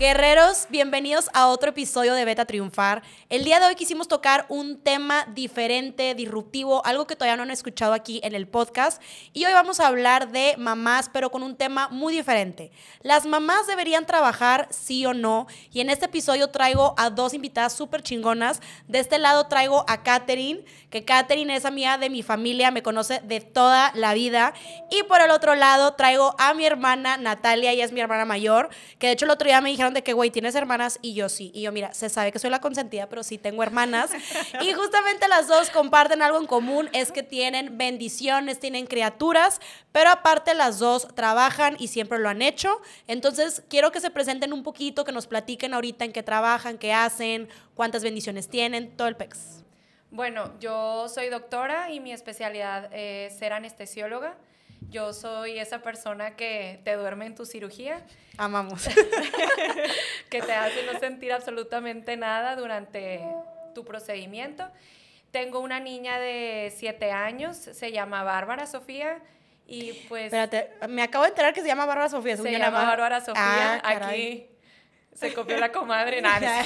Guerreros, bienvenidos a otro episodio de Beta Triunfar. El día de hoy quisimos tocar un tema diferente, disruptivo, algo que todavía no han escuchado aquí en el podcast. Y hoy vamos a hablar de mamás, pero con un tema muy diferente. ¿Las mamás deberían trabajar, sí o no? Y en este episodio traigo a dos invitadas súper chingonas. De este lado traigo a Katherine, que Katherine es amiga de mi familia, me conoce de toda la vida. Y por el otro lado traigo a mi hermana Natalia, ella es mi hermana mayor, que de hecho el otro día me dijeron de que, güey, tienes hermanas y yo sí. Y yo, mira, se sabe que soy la consentida, pero sí tengo hermanas. y justamente las dos comparten algo en común, es que tienen bendiciones, tienen criaturas, pero aparte las dos trabajan y siempre lo han hecho. Entonces, quiero que se presenten un poquito, que nos platiquen ahorita en qué trabajan, qué hacen, cuántas bendiciones tienen, todo el pex. Bueno, yo soy doctora y mi especialidad es ser anestesióloga. Yo soy esa persona que te duerme en tu cirugía. Amamos. que te hace no sentir absolutamente nada durante tu procedimiento. Tengo una niña de siete años, se llama Bárbara Sofía. Y pues. Espérate, me acabo de enterar que se llama Bárbara Sofía. Se llama Bárbara Sofía. Ah, Aquí se copió la comadre. Nada.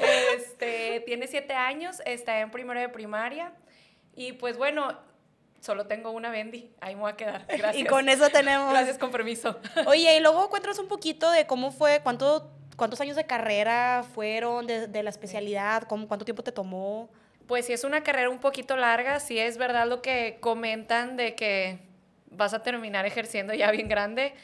este, tiene siete años, está en primero de primaria. Y pues bueno, solo tengo una Bendy, ahí me voy a quedar. Gracias. y con eso tenemos. Gracias, con permiso. Oye, y luego cuéntanos un poquito de cómo fue, cuánto, cuántos años de carrera fueron, de, la especialidad, cómo, cuánto tiempo te tomó. Pues sí, es una carrera un poquito larga, sí es verdad lo que comentan de que vas a terminar ejerciendo ya bien grande.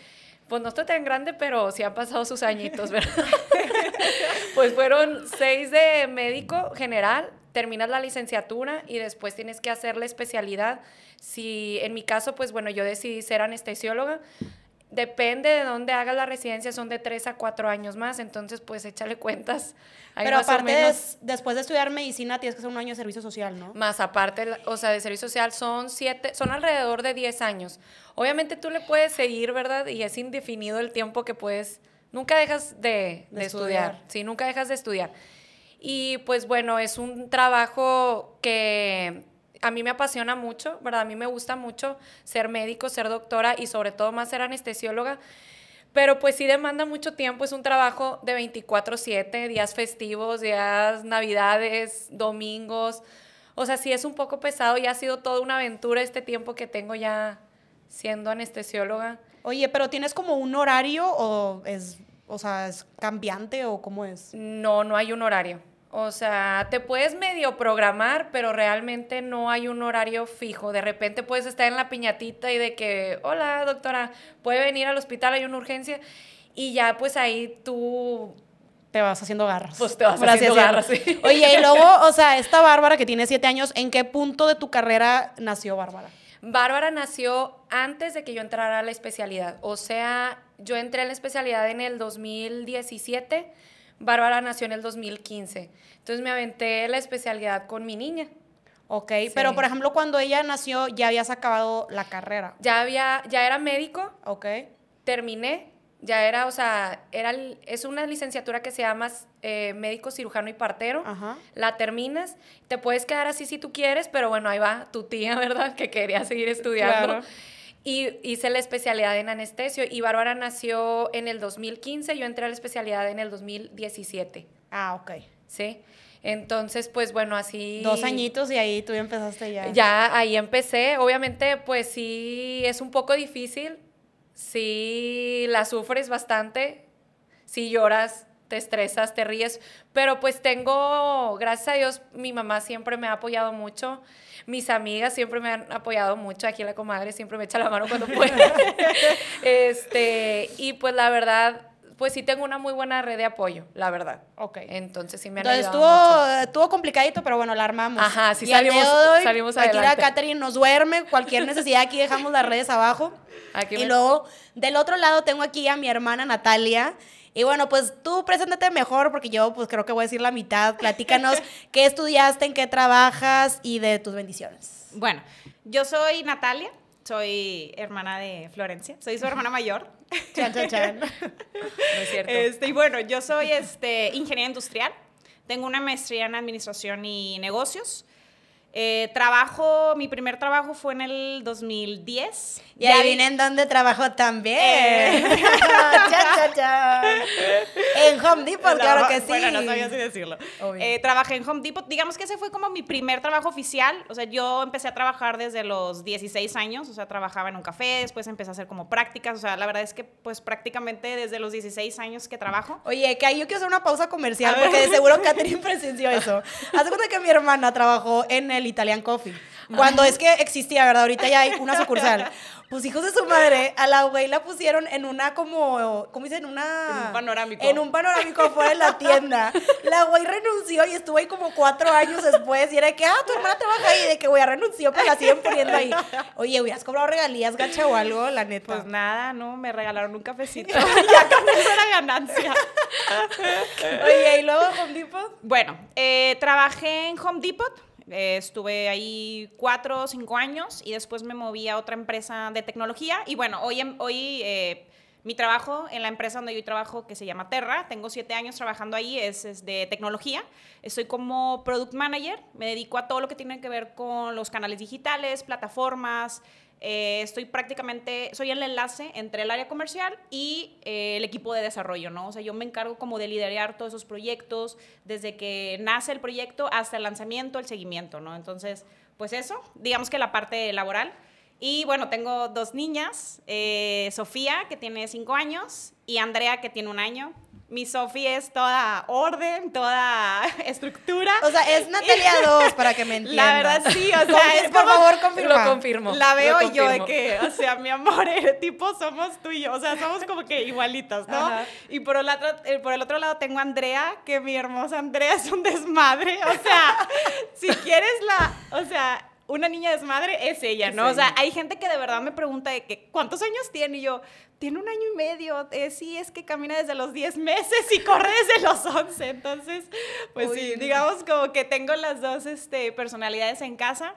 Pues no estoy tan grande, pero sí han pasado sus añitos, ¿verdad? pues fueron seis de médico general, terminas la licenciatura y después tienes que hacer la especialidad. Si en mi caso, pues bueno, yo decidí ser anestesióloga. Depende de dónde hagas la residencia, son de tres a cuatro años más, entonces pues échale cuentas. Pero aparte, después de estudiar medicina, tienes que hacer un año de servicio social, ¿no? Más aparte, o sea, de servicio social son siete, son alrededor de diez años. Obviamente tú le puedes seguir, ¿verdad? Y es indefinido el tiempo que puedes, nunca dejas de, de, estudiar. estudiar, sí, nunca dejas de estudiar. Y pues bueno, es un trabajo que a mí me apasiona mucho, ¿verdad? A mí me gusta mucho ser médico, ser doctora y sobre todo más ser anestesióloga. Pero pues sí demanda mucho tiempo, es un trabajo de 24/7, días festivos, días navidades, domingos. O sea, sí es un poco pesado y ha sido toda una aventura este tiempo que tengo ya siendo anestesióloga. Oye, pero ¿tienes como un horario o es o sea, ¿es cambiante o cómo es? No, no hay un horario. O sea, te puedes medio programar, pero realmente no hay un horario fijo. De repente puedes estar en la piñatita y de que, hola doctora, puede venir al hospital, hay una urgencia. Y ya pues ahí tú te vas haciendo garras. Pues te vas haciendo garras, sí. Oye, y luego, o sea, esta Bárbara que tiene siete años, ¿en qué punto de tu carrera nació Bárbara? Bárbara nació antes de que yo entrara a la especialidad. O sea, yo entré a la especialidad en el 2017, Bárbara nació en el 2015. Entonces me aventé la especialidad con mi niña. Ok, pero por ejemplo, cuando ella nació, ya habías acabado la carrera. Ya había, ya era médico. Ok. Terminé ya era, o sea, era, es una licenciatura que se llama eh, médico cirujano y partero. La terminas, te puedes quedar así si tú quieres, pero bueno, ahí va tu tía, ¿verdad? Que quería seguir estudiando. Y hice la especialidad en anestesio y Bárbara nació en el 2015, yo entré a la especialidad en el 2017. Ah, ok. Sí. Entonces, pues bueno, así... Dos añitos y ahí tú ya empezaste ya. Ya, ahí empecé. Obviamente, pues sí, es un poco difícil sí la sufres bastante, si lloras, te estresas, te ríes, pero pues tengo, gracias a Dios, mi mamá siempre me ha apoyado mucho, mis amigas siempre me han apoyado mucho, aquí la comadre siempre me echa la mano cuando puede. este, y pues la verdad, pues sí tengo una muy buena red de apoyo, la verdad. Ok. Entonces sí me han Entonces, ayudado estuvo, estuvo complicadito, pero bueno, la armamos. Ajá, sí salimos, hoy, salimos adelante. Aquí la Catherine nos duerme, cualquier necesidad aquí dejamos las redes abajo. Aquí y luego, del otro lado tengo aquí a mi hermana Natalia. Y bueno, pues tú preséntate mejor porque yo pues creo que voy a decir la mitad. Platícanos qué estudiaste, en qué trabajas y de tus bendiciones. Bueno, yo soy Natalia, soy hermana de Florencia, soy su hermana mayor. Chan, chan, chan. No es cierto. Este, y bueno, yo soy este, ingeniera industrial, tengo una maestría en administración y negocios. Eh, trabajo, mi primer trabajo fue en el 2010. Y Ya ahí vienen donde trabajo también. Eh. Cha, cha, cha. En Home Depot, claro No, que sí. Bueno, no sabía así decirlo. Eh, trabajé en Home Depot. Digamos que ese fue como mi primer trabajo oficial. O sea, yo empecé a trabajar desde los 16 años. O sea, trabajaba en un café, después empecé a hacer como prácticas. O sea, la verdad es que pues prácticamente desde los 16 años que trabajo. Oye, que ahí yo quiero hacer una pausa comercial porque de seguro Catherine presenció eso. Hace cuenta que mi hermana trabajó en el Italian Coffee. Cuando es que existía, ¿verdad? Ahorita ya hay una sucursal. Pues hijos de su madre, a la güey la pusieron en una como, ¿cómo dicen? Una... En un panorámico. En un panorámico afuera de la tienda. La güey renunció y estuvo ahí como cuatro años después. Y era de que, ah, tu hermana trabaja ahí. De que, güey, renunció, pero la siguen poniendo ahí. Oye, hubieras cobrado regalías, gacha o algo, la neta. Pues nada, no, me regalaron un cafecito. ya con eso era ganancia. Oye, y luego Home Depot. Bueno, eh, trabajé en Home Depot. Eh, estuve ahí cuatro o cinco años y después me moví a otra empresa de tecnología. Y bueno, hoy, em- hoy eh, mi trabajo en la empresa donde yo trabajo, que se llama Terra, tengo siete años trabajando ahí, es, es de tecnología. Estoy como product manager, me dedico a todo lo que tiene que ver con los canales digitales, plataformas. Eh, estoy prácticamente, soy el enlace entre el área comercial y eh, el equipo de desarrollo, ¿no? O sea, yo me encargo como de liderar todos esos proyectos, desde que nace el proyecto hasta el lanzamiento, el seguimiento, ¿no? Entonces, pues eso, digamos que la parte laboral. Y bueno, tengo dos niñas, eh, Sofía, que tiene cinco años, y Andrea, que tiene un año. Mi Sofía es toda orden, toda estructura. O sea, es Natalia 2, para que me entiendas. La verdad, sí, o sea, Confir- es por como- favor, confirma. Lo confirmo. La veo y yo de confirmo. que, o sea, mi amor, eh, tipo somos tú y yo, o sea, somos como que igualitas, ¿no? Ajá. Y por el, otro, eh, por el otro lado tengo a Andrea, que mi hermosa Andrea es un desmadre, o sea, si quieres la, o sea, una niña desmadre es ella, ¿no? Es O sea, hay gente que de verdad me pregunta de que, ¿cuántos años tiene? Y yo, tiene un año y medio, eh, sí, es que camina desde los 10 meses y corre desde los 11, entonces, pues Uy, sí, no. digamos como que tengo las dos este, personalidades en casa.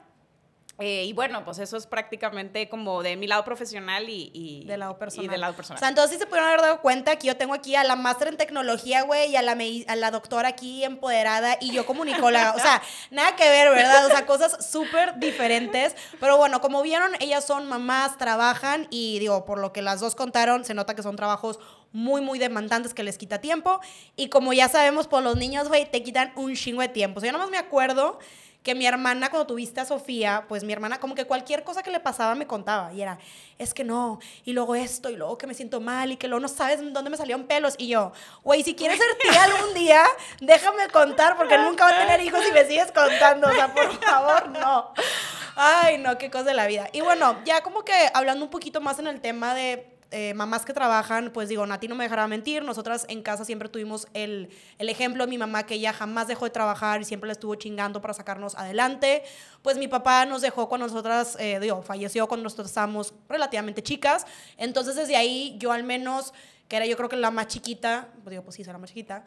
Eh, y bueno, pues eso es prácticamente como de mi lado profesional y, y Del lado personal. Y del lado O sea, entonces sí se pudieron haber dado cuenta que yo tengo aquí a la máster en tecnología, güey, y a la, medi- a la doctora aquí empoderada y yo comunicóloga. O sea, nada que ver, ¿verdad? O sea, cosas súper diferentes. Pero bueno, como vieron, ellas son mamás, trabajan y digo, por lo que las dos contaron, se nota que son trabajos muy, muy demandantes que les quita tiempo. Y como ya sabemos, por los niños, güey, te quitan un chingo de tiempo. O sea, yo nomás me acuerdo que mi hermana, cuando tuviste a Sofía, pues mi hermana, como que cualquier cosa que le pasaba me contaba. Y era, es que no, y luego esto, y luego que me siento mal, y que luego no sabes dónde me salieron pelos. Y yo, güey, si quieres ser tía algún día, déjame contar, porque nunca va a tener hijos y me sigues contando. O sea, por favor, no. Ay, no, qué cosa de la vida. Y bueno, ya como que hablando un poquito más en el tema de eh, mamás que trabajan, pues digo, Nati no me dejará mentir, nosotras en casa siempre tuvimos el, el ejemplo de mi mamá que ella jamás dejó de trabajar y siempre la estuvo chingando para sacarnos adelante. Pues mi papá nos dejó cuando nosotras, eh, digo, falleció cuando nosotros estábamos relativamente chicas. Entonces desde ahí yo al menos, que era yo creo que la más chiquita, pues digo, pues sí, soy la más chiquita,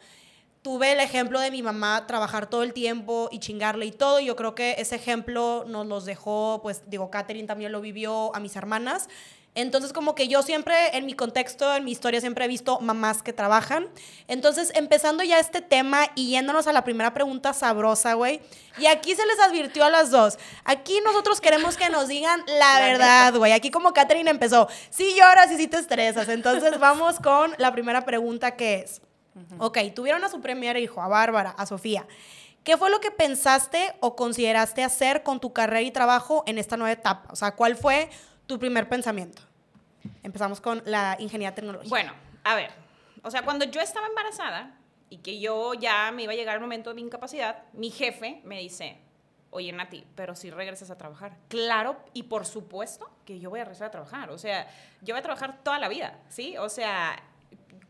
tuve el ejemplo de mi mamá trabajar todo el tiempo y chingarle y todo. Y yo creo que ese ejemplo nos los dejó, pues digo, Catherine también lo vivió a mis hermanas. Entonces, como que yo siempre, en mi contexto, en mi historia, siempre he visto mamás que trabajan. Entonces, empezando ya este tema y yéndonos a la primera pregunta sabrosa, güey. Y aquí se les advirtió a las dos. Aquí nosotros queremos que nos digan la verdad, güey. Aquí como Catherine empezó, sí lloras y sí te estresas. Entonces, vamos con la primera pregunta que es, ok, tuvieron a su primer hijo, a Bárbara, a Sofía. ¿Qué fue lo que pensaste o consideraste hacer con tu carrera y trabajo en esta nueva etapa? O sea, ¿cuál fue tu primer pensamiento? Empezamos con la ingeniería tecnológica. Bueno, a ver, o sea, cuando yo estaba embarazada y que yo ya me iba a llegar el momento de mi incapacidad, mi jefe me dice, oye Nati, pero si regresas a trabajar. Claro, y por supuesto que yo voy a regresar a trabajar. O sea, yo voy a trabajar toda la vida, ¿sí? O sea,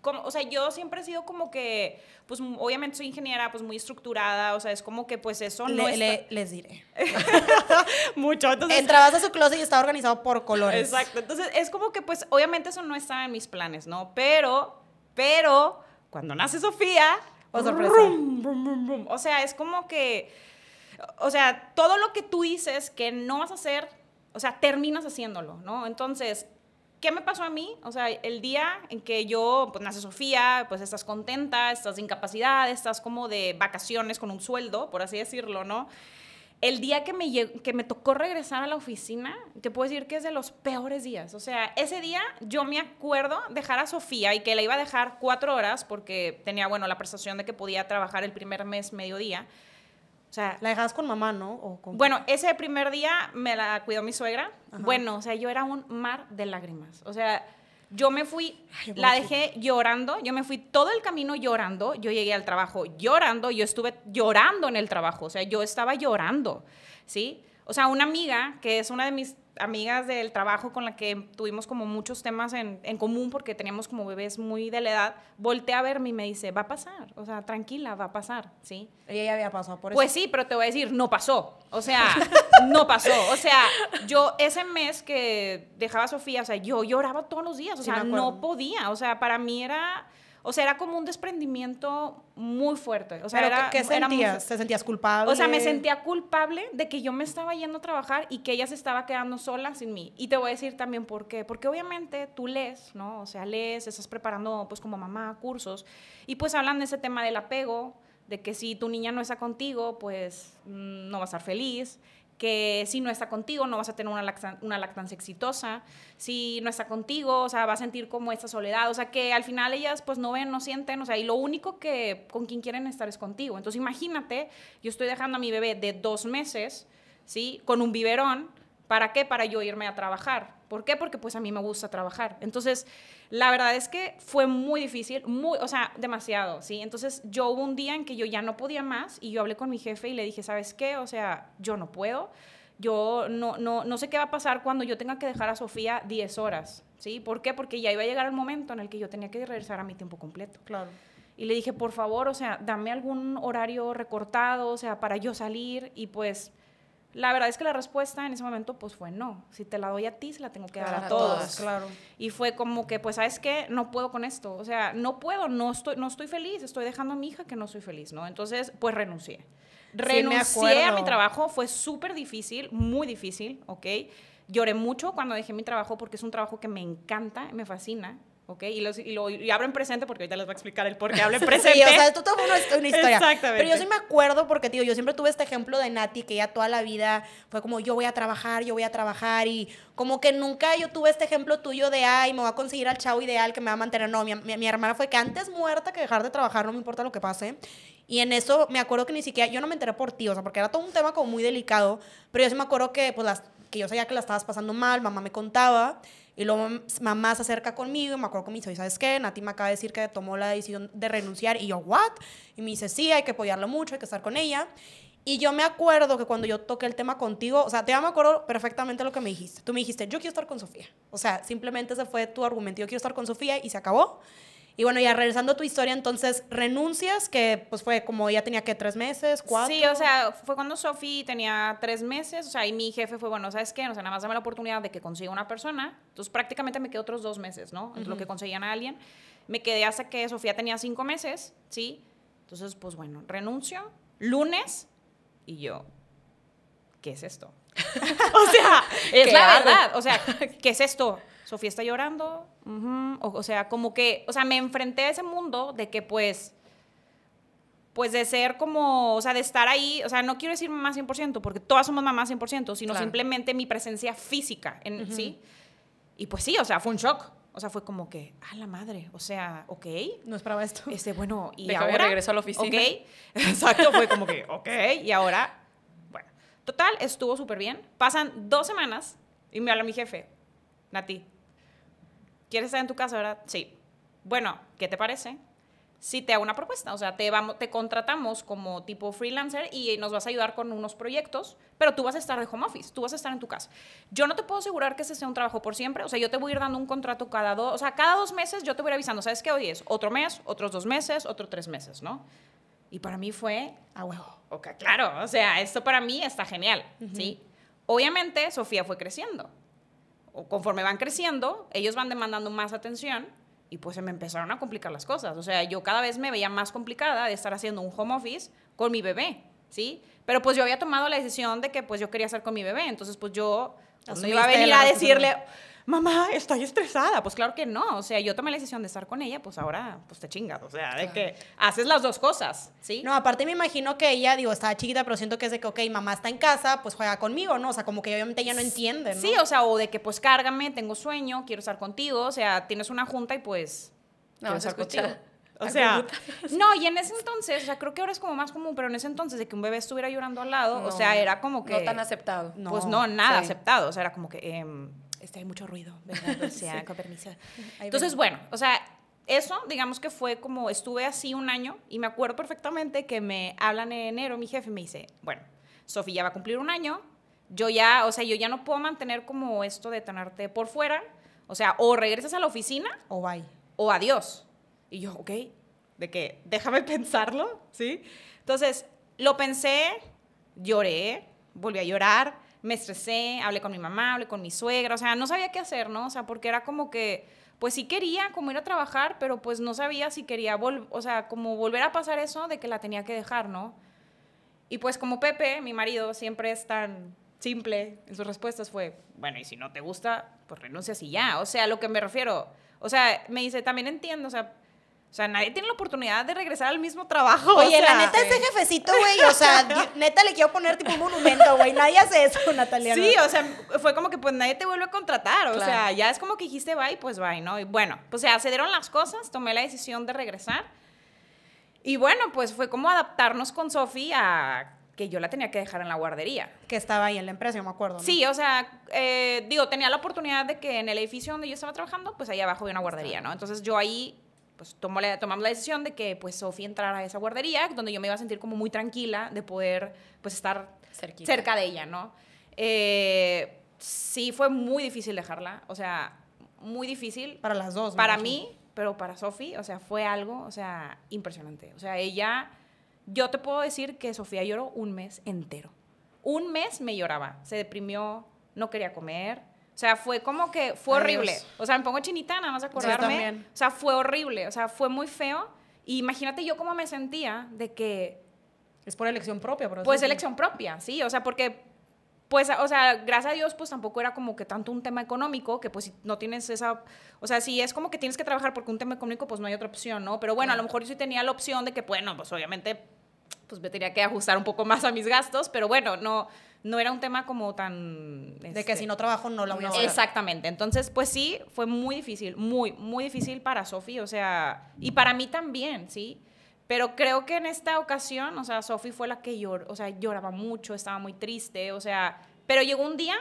como, o sea, yo siempre he sido como que, pues obviamente soy ingeniera, pues muy estructurada, o sea, es como que pues eso no Le- es le- les diré. mucho. Entonces, Entrabas a su closet y estaba organizado por colores. Exacto. Entonces, es como que, pues, obviamente eso no estaba en mis planes, ¿no? Pero, pero, cuando nace Sofía, Oh, sorpresa. rum, rum, rum. o sea, es como que, o sea, todo lo que tú dices que no vas a hacer, o sea, terminas haciéndolo, ¿no? Entonces, ¿qué me pasó a mí? O sea, el día en que yo, pues, nace Sofía, pues, estás contenta, estás de incapacidad, estás como de vacaciones con un sueldo, por así decirlo, ¿no? el día que me, que me tocó regresar a la oficina, te puedo decir que es de los peores días. O sea, ese día yo me acuerdo dejar a Sofía y que la iba a dejar cuatro horas porque tenía, bueno, la prestación de que podía trabajar el primer mes mediodía. O sea, La dejabas con mamá, ¿no? O con... bueno, ese primer día me la cuidó mi suegra. Bueno, o sea, yo era un mar de lágrimas. O sea, yo me fui, Ay, la dejé llorando, yo me fui todo el camino llorando, yo llegué al trabajo llorando, yo estuve llorando en el trabajo, o sea, yo estaba llorando, ¿sí? O sea, una amiga, que es una de mis amigas del trabajo con la que tuvimos como muchos temas en, en común porque teníamos como bebés muy de la edad, voltea a verme y me dice, va a pasar, o sea, tranquila, va a pasar, ¿sí? Ella ya había pasado por eso. Pues sí, pero te voy a decir, no pasó. O sea, no pasó. O sea, yo ese mes que dejaba a Sofía, o sea, yo lloraba todos los días. O sea, no podía. O sea, para mí era, o sea, era como un desprendimiento muy fuerte. O sea, ¿Pero era, qué, qué era muy- sentías? ¿Te sentías culpable? o sea, me sentía culpable de que yo me estaba yendo a trabajar y que ella se estaba quedando sola sin mí. Y te voy a decir también por qué. Porque obviamente tú lees, ¿no? O sea, lees, estás preparando, pues como mamá, cursos. Y pues hablan de ese tema del apego, de que si tu niña no está contigo, pues mm, no va a estar feliz. Que si no está contigo, no vas a tener una, lactan- una lactancia exitosa. Si no está contigo, o sea, va a sentir como esta soledad. O sea, que al final ellas pues no ven, no sienten. O sea, y lo único que con quien quieren estar es contigo. Entonces imagínate, yo estoy dejando a mi bebé de dos meses, ¿sí? Con un biberón. ¿Para qué? Para yo irme a trabajar. ¿Por qué? Porque pues a mí me gusta trabajar. Entonces, la verdad es que fue muy difícil, muy, o sea, demasiado, ¿sí? Entonces, yo hubo un día en que yo ya no podía más y yo hablé con mi jefe y le dije, ¿sabes qué? O sea, yo no puedo. Yo no, no, no sé qué va a pasar cuando yo tenga que dejar a Sofía 10 horas, ¿sí? ¿Por qué? Porque ya iba a llegar el momento en el que yo tenía que regresar a mi tiempo completo. Claro. Y le dije, por favor, o sea, dame algún horario recortado, o sea, para yo salir. Y pues, la verdad es que la respuesta en ese momento, pues fue no. Si te la doy a ti, se la tengo que dar a a todos. todas. Claro. Y fue como que, pues, ¿sabes qué? No puedo con esto. O sea, no puedo, no estoy, no estoy feliz. Estoy dejando a mi hija que no soy feliz, ¿no? Entonces, pues renuncié. Renuncié a mi trabajo. Fue súper difícil, muy difícil, ¿ok? Lloré mucho cuando dejé mi trabajo porque es un trabajo que me encanta, me fascina. ¿Ok? Y, los- y lo y hablo en presente porque ahorita les voy a explicar el por qué hablo en presente. Sí, o sea, esto todo una, una historia. Exactamente. Pero yo sí me acuerdo porque, tío, yo siempre tuve este ejemplo de Nati, que ella toda la vida fue como, yo voy a trabajar, yo voy a trabajar, y como que nunca yo tuve este ejemplo tuyo de, ay, me voy a conseguir al chavo ideal que me va a mantener. No, mi, mi- mi hermana fue que antes muerta que dejar de trabajar, no me importa lo que pase. Y en eso me acuerdo que ni siquiera, yo no me enteré por ti, o sea, porque era todo un tema como muy delicado, pero yo sí me acuerdo que, pues, las, que yo sabía que la estabas pasando mal, mamá me contaba, y luego mam- mamá se acerca conmigo y me acuerdo que me dice, "Oye, ¿sabes qué? Nati me acaba de decir que tomó la decisión de renunciar, y yo, ¿what? Y me dice, sí, hay que apoyarla mucho, hay que estar con ella. Y yo me acuerdo que cuando yo toqué el tema contigo, o sea, te me acuerdo perfectamente lo que me dijiste. Tú me dijiste, yo quiero estar con Sofía. O sea, simplemente ese fue tu argumento, yo quiero estar con Sofía y se acabó. Y bueno, ya regresando a tu historia, entonces renuncias, que pues fue como ella tenía que tres meses, cuatro. Sí, o sea, fue cuando Sofi tenía tres meses, o sea, y mi jefe fue, bueno, ¿sabes qué? O sea, nada más dame la oportunidad de que consiga una persona. Entonces, prácticamente me quedé otros dos meses, ¿no? Entre lo que conseguían a alguien. Me quedé hasta que Sofía tenía cinco meses, ¿sí? Entonces, pues bueno, renuncio. Lunes, y yo, ¿qué es esto? o sea, es ¿Qué la verdad. O sea, ¿qué es esto? Sofía está llorando. Ujú, o, o sea, como que, o sea, me enfrenté a ese mundo de que pues pues de ser como, o sea, de estar ahí, o sea, no quiero decir mamá 100%, porque todas somos mamás 100%, sino Claro. simplemente mi presencia física, en, ¿sí? Y pues sí, o sea, fue un shock. O sea, fue como que, ah, la madre, o sea, ok, No esperaba esto. este, bueno, y Déjame ahora... regreso a la oficina. Ok, exacto, fue como que, ok, y ahora, bueno, total, estuvo súper bien. Pasan dos semanas y me habla mi jefe, Nati, ¿quieres estar en tu casa, verdad? Sí. Bueno, ¿qué te parece? Si te hago una propuesta, o sea, te, vamos, te contratamos como tipo freelancer y nos vas a ayudar con unos proyectos, pero tú vas a estar de home office, tú vas a estar en tu casa. Yo no te puedo asegurar que ese sea un trabajo por siempre, o sea, yo te voy a ir dando un contrato cada dos, o sea, cada dos meses yo te voy a ir avisando, ¿sabes qué hoy es? Otro mes, otros dos meses, otros tres meses, ¿no? Y para mí fue, Ah, huevo. ok, claro, o sea, esto para mí está genial, ¿sí? Obviamente, Sofía fue creciendo. O conforme van creciendo, ellos van demandando más atención y pues se me empezaron a complicar las cosas. O sea, yo cada vez me veía más complicada de estar haciendo un home office con mi bebé, ¿sí? Pero pues yo había tomado la decisión de que pues yo quería estar con mi bebé, entonces pues yo pues, no iba a venir a decirle. Mamá, estoy estresada. Pues claro que no, o sea, yo tomé la decisión de estar con ella, pues ahora, pues te chingas, o sea, de que haces las dos cosas, ¿sí? No, aparte me imagino que ella, digo, estaba chiquita, pero siento que es de que, ok, mamá está en casa, pues juega conmigo, ¿no? O sea, como que obviamente ella no entiende, ¿no? Sí, o sea, o de que pues cárgame, tengo sueño, quiero estar contigo, o sea, tienes una junta y pues No, quiero estar contigo. O sea, no, y en ese entonces, o sea, creo que ahora es como más común, pero en ese entonces de que un bebé estuviera llorando al lado, o sea, era como que... No tan aceptado. Pues no, nada sí. aceptado, o sea, era como que, em, este, hay mucho ruido, ¿verdad? O sea, con permiso. Entonces, bueno, o sea, eso, digamos que fue como, estuve así un año y me acuerdo perfectamente que me hablan en enero, mi jefe me dice, bueno, Sofía ya va a cumplir un año, yo ya, o sea, yo ya no puedo mantener como esto de tenerte por fuera, o sea, o regresas a la oficina O bye. o adiós. Y yo, ok, de que déjame pensarlo, ¿sí? Entonces, lo pensé, lloré, volví a llorar, me estresé, hablé con mi mamá, hablé con mi suegra, o sea, no sabía qué hacer, ¿no? O sea, porque era como que, pues sí quería como ir a trabajar, pero pues no sabía si quería, vol o sea, como volver a pasar eso de que la tenía que dejar, ¿no? Y pues como Pepe, mi marido, siempre es tan simple en sus respuestas fue, bueno, y si no te gusta, pues renuncias y ya. O sea, lo que me refiero, o sea, me dice, también entiendo, o sea, o sea, nadie tiene la oportunidad de regresar al mismo trabajo. Oye, o sea, la neta, ese jefecito, güey, o sea, neta le quiero poner tipo un monumento, güey. Nadie hace eso, Natalia. Sí, ¿no? o sea, fue como que pues nadie te vuelve a contratar, o Claro. sea, ya es como que dijiste bye, pues bye, ¿no? Y bueno, pues se dieron las cosas, tomé la decisión de regresar. Y bueno, pues fue como adaptarnos con Sofi a que yo la tenía que dejar en la guardería. Que estaba ahí en la empresa, yo me acuerdo. ¿no? Sí, o sea, eh, digo, tenía la oportunidad de que en el edificio donde yo estaba trabajando, pues ahí abajo había una guardería, ¿no? Entonces yo ahí, pues tomó la- tomamos la decisión de que pues Sofía entrara a esa guardería, donde yo me iba a sentir como muy tranquila de poder pues estar Cerquita. cerca de ella, ¿no? Eh, sí, fue muy difícil dejarla, o sea, muy difícil. Para las dos. Para mí, pero para Sofi, o sea, fue algo, o sea, impresionante. O sea, ella, yo te puedo decir que Sofía lloró un mes entero. Un mes me lloraba, se deprimió, no quería comer. O sea, fue como que fue horrible. O sea, me pongo chinita nada más acordarme. también. o sea, fue horrible, o sea, fue muy feo. Y imagínate yo cómo me sentía de que Es por elección propia, por eso pues sí. elección propia, sí, o sea, porque, pues, o sea, gracias a Dios, pues tampoco era como que tanto un tema económico, que pues si no tienes esa, o sea, si es como que tienes que trabajar porque un tema económico, pues no hay otra opción, ¿no? Pero bueno, a lo mejor yo sí tenía la opción de que, bueno, pues obviamente, pues me tenía que ajustar un poco más a mis gastos, pero bueno, no, no era un tema como tan... De que este, si no trabajo no la voy a hacer. Exactamente. Entonces, pues sí, fue muy difícil, muy, muy difícil para Sofi, o sea, y para mí también, ¿sí? Pero creo que en esta ocasión, o sea, Sofi fue la que lloró, o sea, lloraba mucho, estaba muy triste, o sea, pero llegó un día,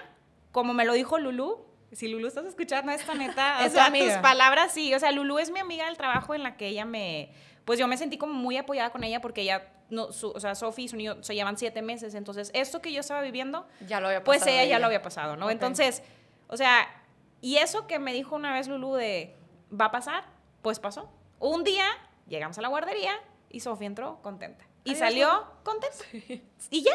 como me lo dijo Lulu, si Lulu estás escuchando esta neta, o Es sea, amiga. tus palabras, sí, o sea, Lulu es mi amiga del trabajo en la que ella me, pues yo me sentí como muy apoyada con ella porque ella, no, su- o sea, Sofi y su niño se llevan siete meses, entonces esto que yo estaba viviendo, Ya lo había pues ella ya lo había pasado, ¿no? Entonces, o sea, y eso que me dijo una vez Lulu de, ¿va a pasar? Pues pasó. Un día llegamos a la guardería y Sofía entró contenta. Y salió contenta. Y ya.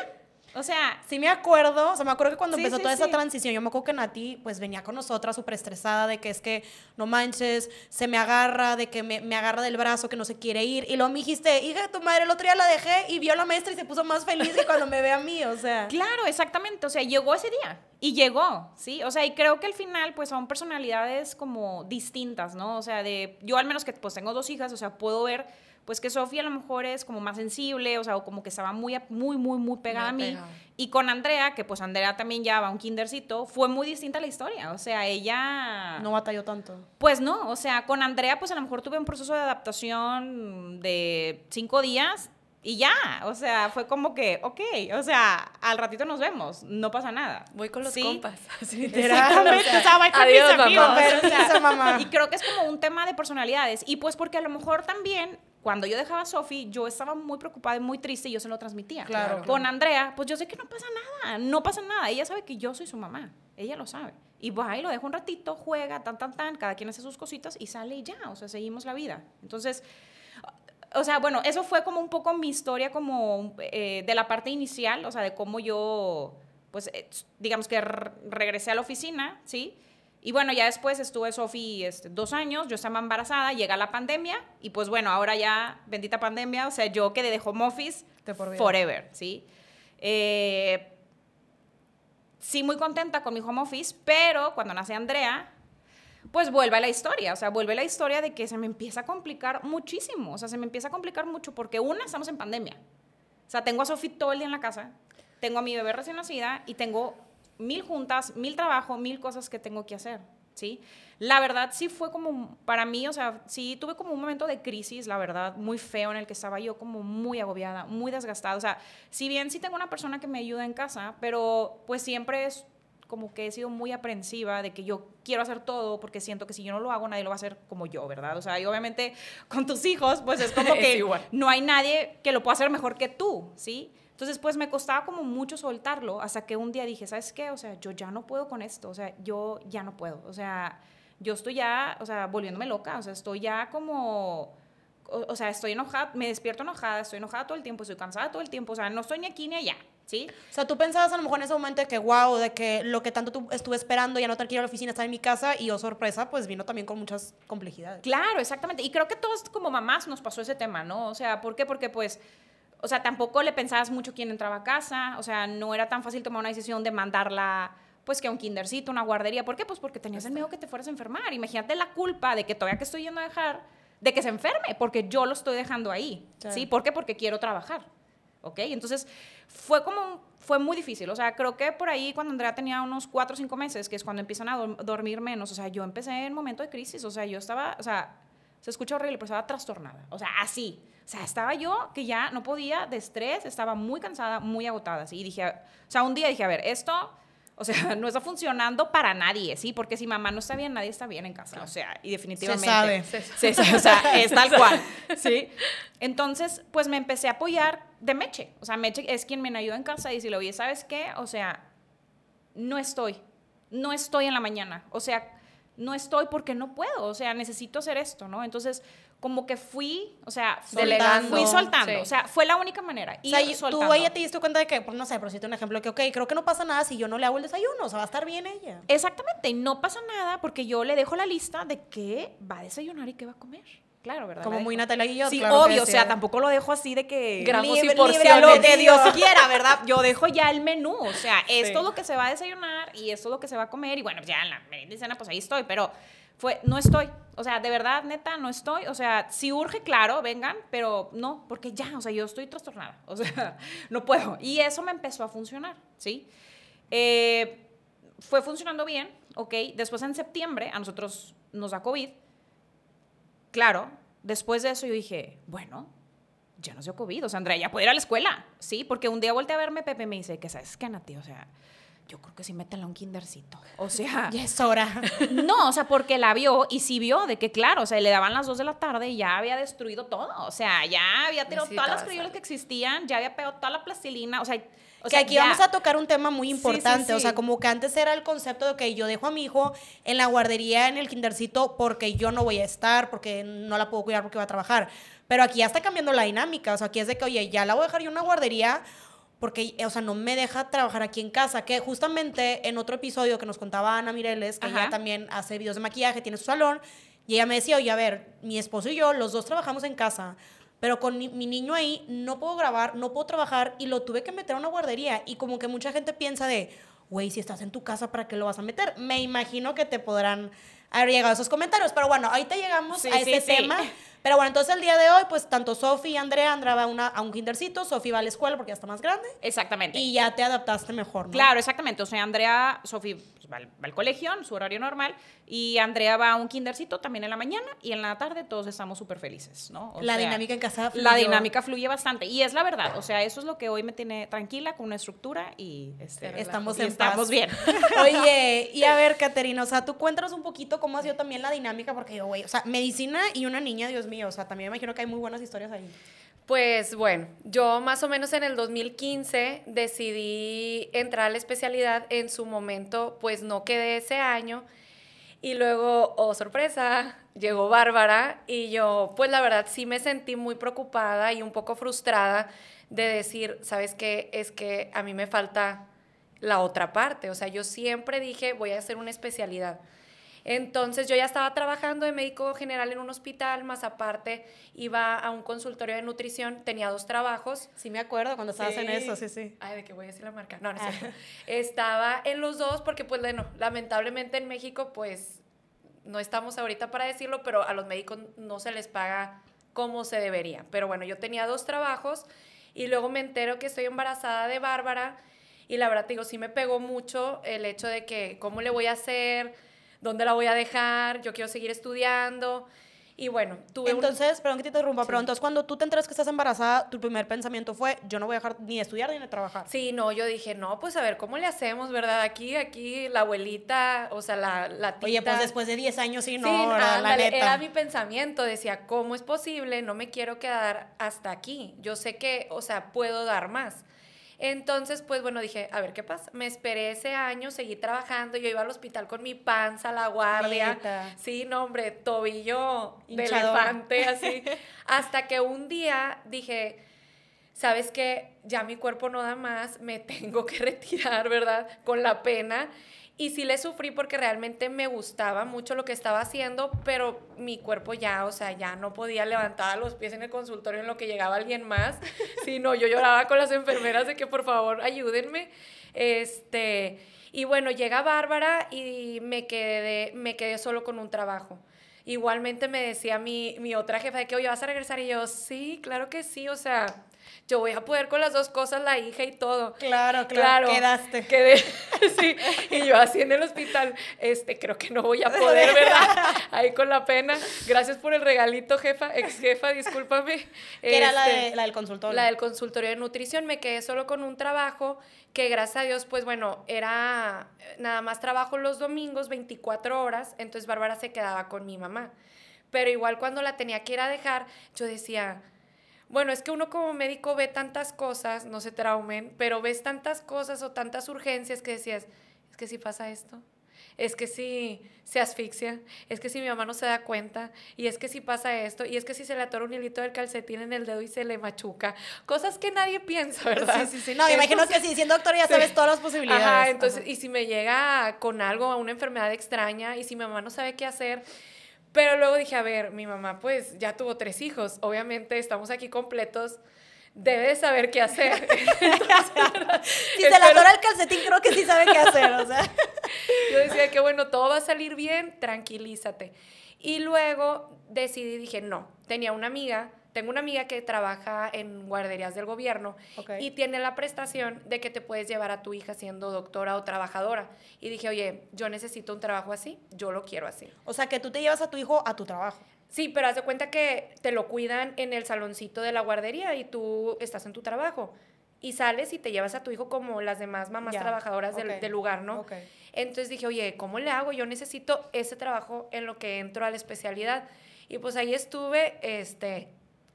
O sea, Sí me acuerdo, o sea, me acuerdo que cuando Sí, empezó sí, toda esa transición, yo me acuerdo que Nati pues venía con nosotras súper estresada de que es que no manches, se me agarra, de que me, me agarra del brazo, que no se quiere ir. Y luego me dijiste, hija de tu madre, el otro día la dejé y vio a la maestra y se puso más feliz que cuando me ve a mí, o sea. Claro, exactamente. O sea, llegó ese día. Y llegó, ¿sí? O sea, y creo que al final, pues son personalidades como distintas, ¿no? O sea, de. Yo al menos que pues tengo dos hijas, o sea, puedo ver, pues que Sofía a lo mejor es como más sensible, o sea, o como que estaba muy, muy, muy, muy pegada Muy a mí. Y con Andrea, que pues Andrea también ya va a un kindercito, fue muy distinta la historia. O sea, ella. No batalló tanto. Pues no, o sea, con Andrea, pues a lo mejor tuve un proceso de adaptación de cinco días y ya, o sea, fue como que, ok, o sea, al ratito nos vemos, no pasa nada. Voy con los Sí. compas. Así, Exactamente, o sea, voy con Adiós, mis amigos. mamá. Y creo que es como un tema de personalidades. Y pues porque a lo mejor también, cuando yo dejaba a Sofi, yo estaba muy preocupada y muy triste y yo se lo transmitía. Claro, Con Andrea, pues yo sé que no pasa nada, no pasa nada. Ella sabe que yo soy su mamá, ella lo sabe. Y va y lo dejo un ratito, juega, tan, tan, tan, cada quien hace sus cositas y sale y ya, o sea, seguimos la vida. Entonces, o sea, bueno, eso fue como un poco mi historia como eh, de la parte inicial, o sea, de cómo yo, pues, eh, digamos que re- regresé a la oficina, ¿sí? Y bueno, ya después estuve Sofi este, dos años, yo estaba embarazada, llega la pandemia y pues bueno, ahora ya, bendita pandemia, o sea, yo quedé de home office De por forever, ¿sí? Eh, sí, muy contenta con mi home office, pero cuando nace Andrea, pues vuelve a la historia, o sea, vuelve la historia de que se me empieza a complicar muchísimo, o sea, se me empieza a complicar mucho porque una, estamos en pandemia, o sea, tengo a Sofi todo el día en la casa, tengo a mi bebé recién nacida y tengo mil juntas, mil trabajo, mil cosas que tengo que hacer, ¿sí? La verdad sí fue como, para mí, o sea, sí tuve como un momento de crisis, la verdad, muy feo en el que estaba yo como muy agobiada, muy desgastada, o sea, si bien sí tengo una persona que me ayuda en casa, pero pues siempre es como que he sido muy aprensiva de que yo quiero hacer todo porque siento que si yo no lo hago nadie lo va a hacer como yo, ¿verdad? O sea, y obviamente con tus hijos pues es como que no hay nadie que lo pueda hacer mejor que tú, ¿sí? Entonces pues me costaba como mucho soltarlo hasta que un día dije, ¿sabes qué? O sea, yo ya no puedo con esto, o sea, yo ya no puedo, o sea, yo estoy ya, o sea, volviéndome loca, o sea, estoy ya como... O, sea, estoy enojada, me despierto enojada, estoy enojada todo el tiempo, estoy cansada todo el tiempo, o sea, no estoy ni aquí ni allá, ¿sí? O sea, tú pensabas a lo mejor en ese momento de que, wow, de que lo que tanto tú estuve esperando, ya no que ir a la oficina, estar en mi casa, y oh, sorpresa, pues vino también con muchas complejidades. Claro, exactamente. Y creo que todos como mamás nos pasó ese tema, ¿no? O sea, ¿por qué? Porque pues... O sea, tampoco le pensabas mucho quién entraba a casa, o sea, no era tan fácil tomar una decisión de mandarla pues que a un kindercito, una guardería. ¿Por qué? Pues porque tenías el miedo que te fueras a enfermar. Imagínate la culpa de que todavía que estoy yendo a dejar, de que se enferme, porque yo lo estoy dejando ahí. ¿Sí? ¿Por qué? Porque quiero trabajar. ¿Ok? Entonces, fue como fue muy difícil. O sea, creo que por ahí cuando Andrea tenía unos cuatro o cinco meses, que es cuando empiezan a dormir menos, o sea, yo empecé en momento de crisis, o sea, yo estaba, o sea, se escucha horrible, pero estaba trastornada, o sea, así. O sea, estaba yo que ya no podía de estrés, estaba muy cansada, muy agotada, así. Y dije, o sea, un día dije, a ver, esto o sea, no está funcionando para nadie, ¿sí? Porque si mamá no está bien, nadie está bien en casa. O sea, y definitivamente. Se sabe. Sí, o sea, es tal cual, ¿sí? Entonces, pues me empecé a apoyar de Meche. O sea, Meche es quien me ayuda en casa y decirle, oye, ¿sabes qué? O sea, no estoy. No estoy en la mañana. O sea, no estoy porque no puedo. O sea, necesito hacer esto, ¿no? Entonces, como que fui, o sea, delegando. fui soltando, o sea, fue la única manera. Y o sea, tú ella te diste cuenta de que, no sé, pero si te un ejemplo, que, ok, creo que no pasa nada si yo no le hago el desayuno, o sea, va a estar bien ella. Exactamente, no pasa nada porque yo le dejo la lista de qué va a desayunar y qué va a comer. Claro, ¿verdad? Como muy Natalia y yo. Sí, obvio, o sea, tampoco lo dejo así de que gramos y porciones. lo que Dios quiera, ¿verdad? Yo dejo ya el menú, o sea, esto es lo que se va a desayunar y esto es lo que se va a comer y bueno, ya en la merienda y cena pues ahí estoy, pero fue, no estoy. O sea, de verdad, neta, no estoy. O sea, si urge, claro, vengan, pero no, porque ya, o sea, yo estoy trastornada. O sea, no puedo. Y eso me empezó a funcionar, ¿sí? Eh, fue funcionando bien, ¿ok? Después en septiembre a nosotros nos da COVID. Claro, después de eso yo dije, bueno, ya no dio COVID. O sea, Andrea ya puede ir a la escuela, ¿sí? Porque un día volteé a verme, Pepe me dice, que sabes qué, Nati, o sea yo creo que sí métela un kindercito. O sea. Ya es hora. No, o sea, porque la vio y sí vio de que, claro, o sea, le daban las dos de la tarde y ya había destruido todo. O sea, ya había tirado todas las crayolas que existían, ya había pegado toda la plastilina. O sea, o que aquí vamos a tocar un tema muy importante, o sea, como que antes era el concepto de que yo dejo a mi hijo en la guardería, en el kindercito, porque yo no voy a estar, porque no la puedo cuidar porque va a trabajar. Pero aquí ya está cambiando la dinámica, o sea, aquí es de que, oye, ya la voy a dejar yo en una guardería porque, o sea, no me deja trabajar aquí en casa, que justamente en otro episodio que nos contaba Ana Mireles, que ella también hace videos de maquillaje, tiene su salón, y ella me decía, oye, a ver, mi esposo y yo, los dos trabajamos en casa, pero con mi, niño ahí no puedo grabar, no puedo trabajar, y lo tuve que meter a una guardería, y como que mucha gente piensa de, güey, si estás en tu casa, ¿para qué lo vas a meter? Me imagino que te podrán haber llegado esos comentarios, pero bueno, ahorita llegamos a ese tema. Pero bueno, entonces el día de hoy, pues tanto Sofi y Andrea, Andrea va a, una, a un kindercito, Sofi va a la escuela porque ya está más grande. Exactamente. Y ya te adaptaste mejor, ¿no? Claro, exactamente. O sea, Andrea, Sofi pues, va, al, colegio, en su horario normal, y Andrea va a un kindercito también en la mañana, y en la tarde todos estamos súper felices, ¿no? la dinámica en casa fluye. La dinámica fluye bastante, y es la verdad. O sea, eso es lo que hoy me tiene tranquila, con una estructura, y este, estamos, estamos bien. Oye, y a ver, Caterina, o sea, tú cuéntanos un poquito cómo ha sido también la dinámica, porque, güey, o sea, medicina y una niña, Dios mío, o sea, también me imagino que hay muy buenas historias ahí. Pues bueno, yo más o menos en el 2015 decidí entrar a la especialidad. En su momento, pues no quedé ese año. Y luego, oh sorpresa, llegó Bárbara y yo, pues la verdad sí me sentí muy preocupada y un poco frustrada de decir, ¿sabes qué? Es que a mí me falta la otra parte. O sea, yo siempre dije, voy a hacer una especialidad. Entonces yo ya estaba trabajando de médico general en un hospital, más aparte iba a un consultorio de nutrición, tenía dos trabajos. Sí me acuerdo cuando estabas en eso, sí, sí. Ay, ¿de qué voy a decir la marca? No, no es ah. Estaba en los dos porque, pues, bueno, lamentablemente en México, pues, no estamos ahorita para decirlo, pero a los médicos no se les paga como se debería. Pero bueno, yo tenía dos trabajos y luego me entero que estoy embarazada de Bárbara y la verdad te digo, sí me pegó mucho el hecho de que cómo le voy a hacer, dónde la voy a dejar, yo quiero seguir estudiando. Y bueno, tuve Entonces, perdón que te interrumpa, pero entonces cuando tú te enteras que estás embarazada, tu primer pensamiento fue, yo no voy a dejar ni de estudiar ni de trabajar. Sí, no, yo dije, no, pues a ver, ¿cómo le hacemos, verdad? Aquí, aquí, la abuelita, o sea, la, la tita. Oye, pues después de 10 años sí, no, Sí, la ándale, neta. era mi pensamiento, decía, ¿cómo es posible? No me quiero quedar hasta aquí. Yo sé que, o sea, puedo dar más. Entonces, pues bueno, dije, a ver qué pasa. Me esperé ese año, seguí trabajando, yo iba al hospital con mi panza, la guardia. Sí, no, hombre, tobillo de elefante, así. Hasta que un día dije, ¿sabes qué? Ya mi cuerpo no da más, me tengo que retirar, ¿verdad? Con la pena. Y sí le sufrí porque realmente me gustaba mucho lo que estaba haciendo, pero mi cuerpo ya, o sea, ya no podía levantar los pies en el consultorio en lo que llegaba alguien más. sino yo lloraba con las enfermeras de que por favor ayúdenme. Este, y bueno, llega Bárbara y me quedé, me quedé solo con un trabajo. Igualmente me decía mi, mi otra jefa de que, oye, ¿vas a regresar? Y yo, sí, claro que sí, o sea, yo voy a poder con las dos cosas, la hija y todo. Claro, claro, Claro, quedaste. Quedé, sí, y yo así en el hospital, este, creo que no voy a poder, ¿verdad? Ahí con la pena. Gracias por el regalito, jefa, ex jefa, discúlpame. Que era la, Este, de, la del consultorio. la del consultorio de nutrición, me quedé solo con un trabajo que gracias a Dios, pues bueno, era eh, nada más trabajo los domingos, 24 horas, entonces Bárbara se quedaba con mi mamá. Pero igual cuando la tenía que ir a dejar, yo decía, bueno, es que uno como médico ve tantas cosas, no se traumen, pero ves tantas cosas o tantas urgencias que decías, es que si pasa esto, es que si se asfixia, es que si mi mamá no se da cuenta, y es que si pasa esto, y es que si se le atora un hilito del calcetín en el dedo y se le machuca, cosas que nadie piensa, ¿verdad? Sí, sí, sí. No, imagino Entonces- que sí, siendo doctor ya Sí. sabes todas las posibilidades. Ajá, entonces, Ajá. y si me llega con algo, una enfermedad extraña, y si mi mamá no sabe qué hacer, pero luego dije, a ver, mi mamá pues ya tuvo tres hijos, obviamente estamos aquí completos, debe de saber qué hacer. Entonces. Si se le Espero- atora el calcetín, creo que sí sabe qué hacer, o sea. yo decía que bueno, todo va a salir bien, tranquilízate. Y luego decidí, dije, no, tenía una amiga, tengo una amiga que trabaja en guarderías del gobierno Ok. y tiene la prestación de que te puedes llevar a tu hija siendo doctora o trabajadora. Y dije, oye, yo necesito un trabajo así, yo lo quiero así. O sea, que tú te llevas a tu hijo a tu trabajo. Sí, pero haz de cuenta que te lo cuidan en el saloncito de la guardería y tú estás en tu trabajo. Y sales y te llevas a tu hijo como las demás mamás trabajadoras del, lugar, ¿no? Entonces dije, oye, ¿cómo le hago? Yo necesito ese trabajo en lo que entro a la especialidad. Y pues ahí estuve, este,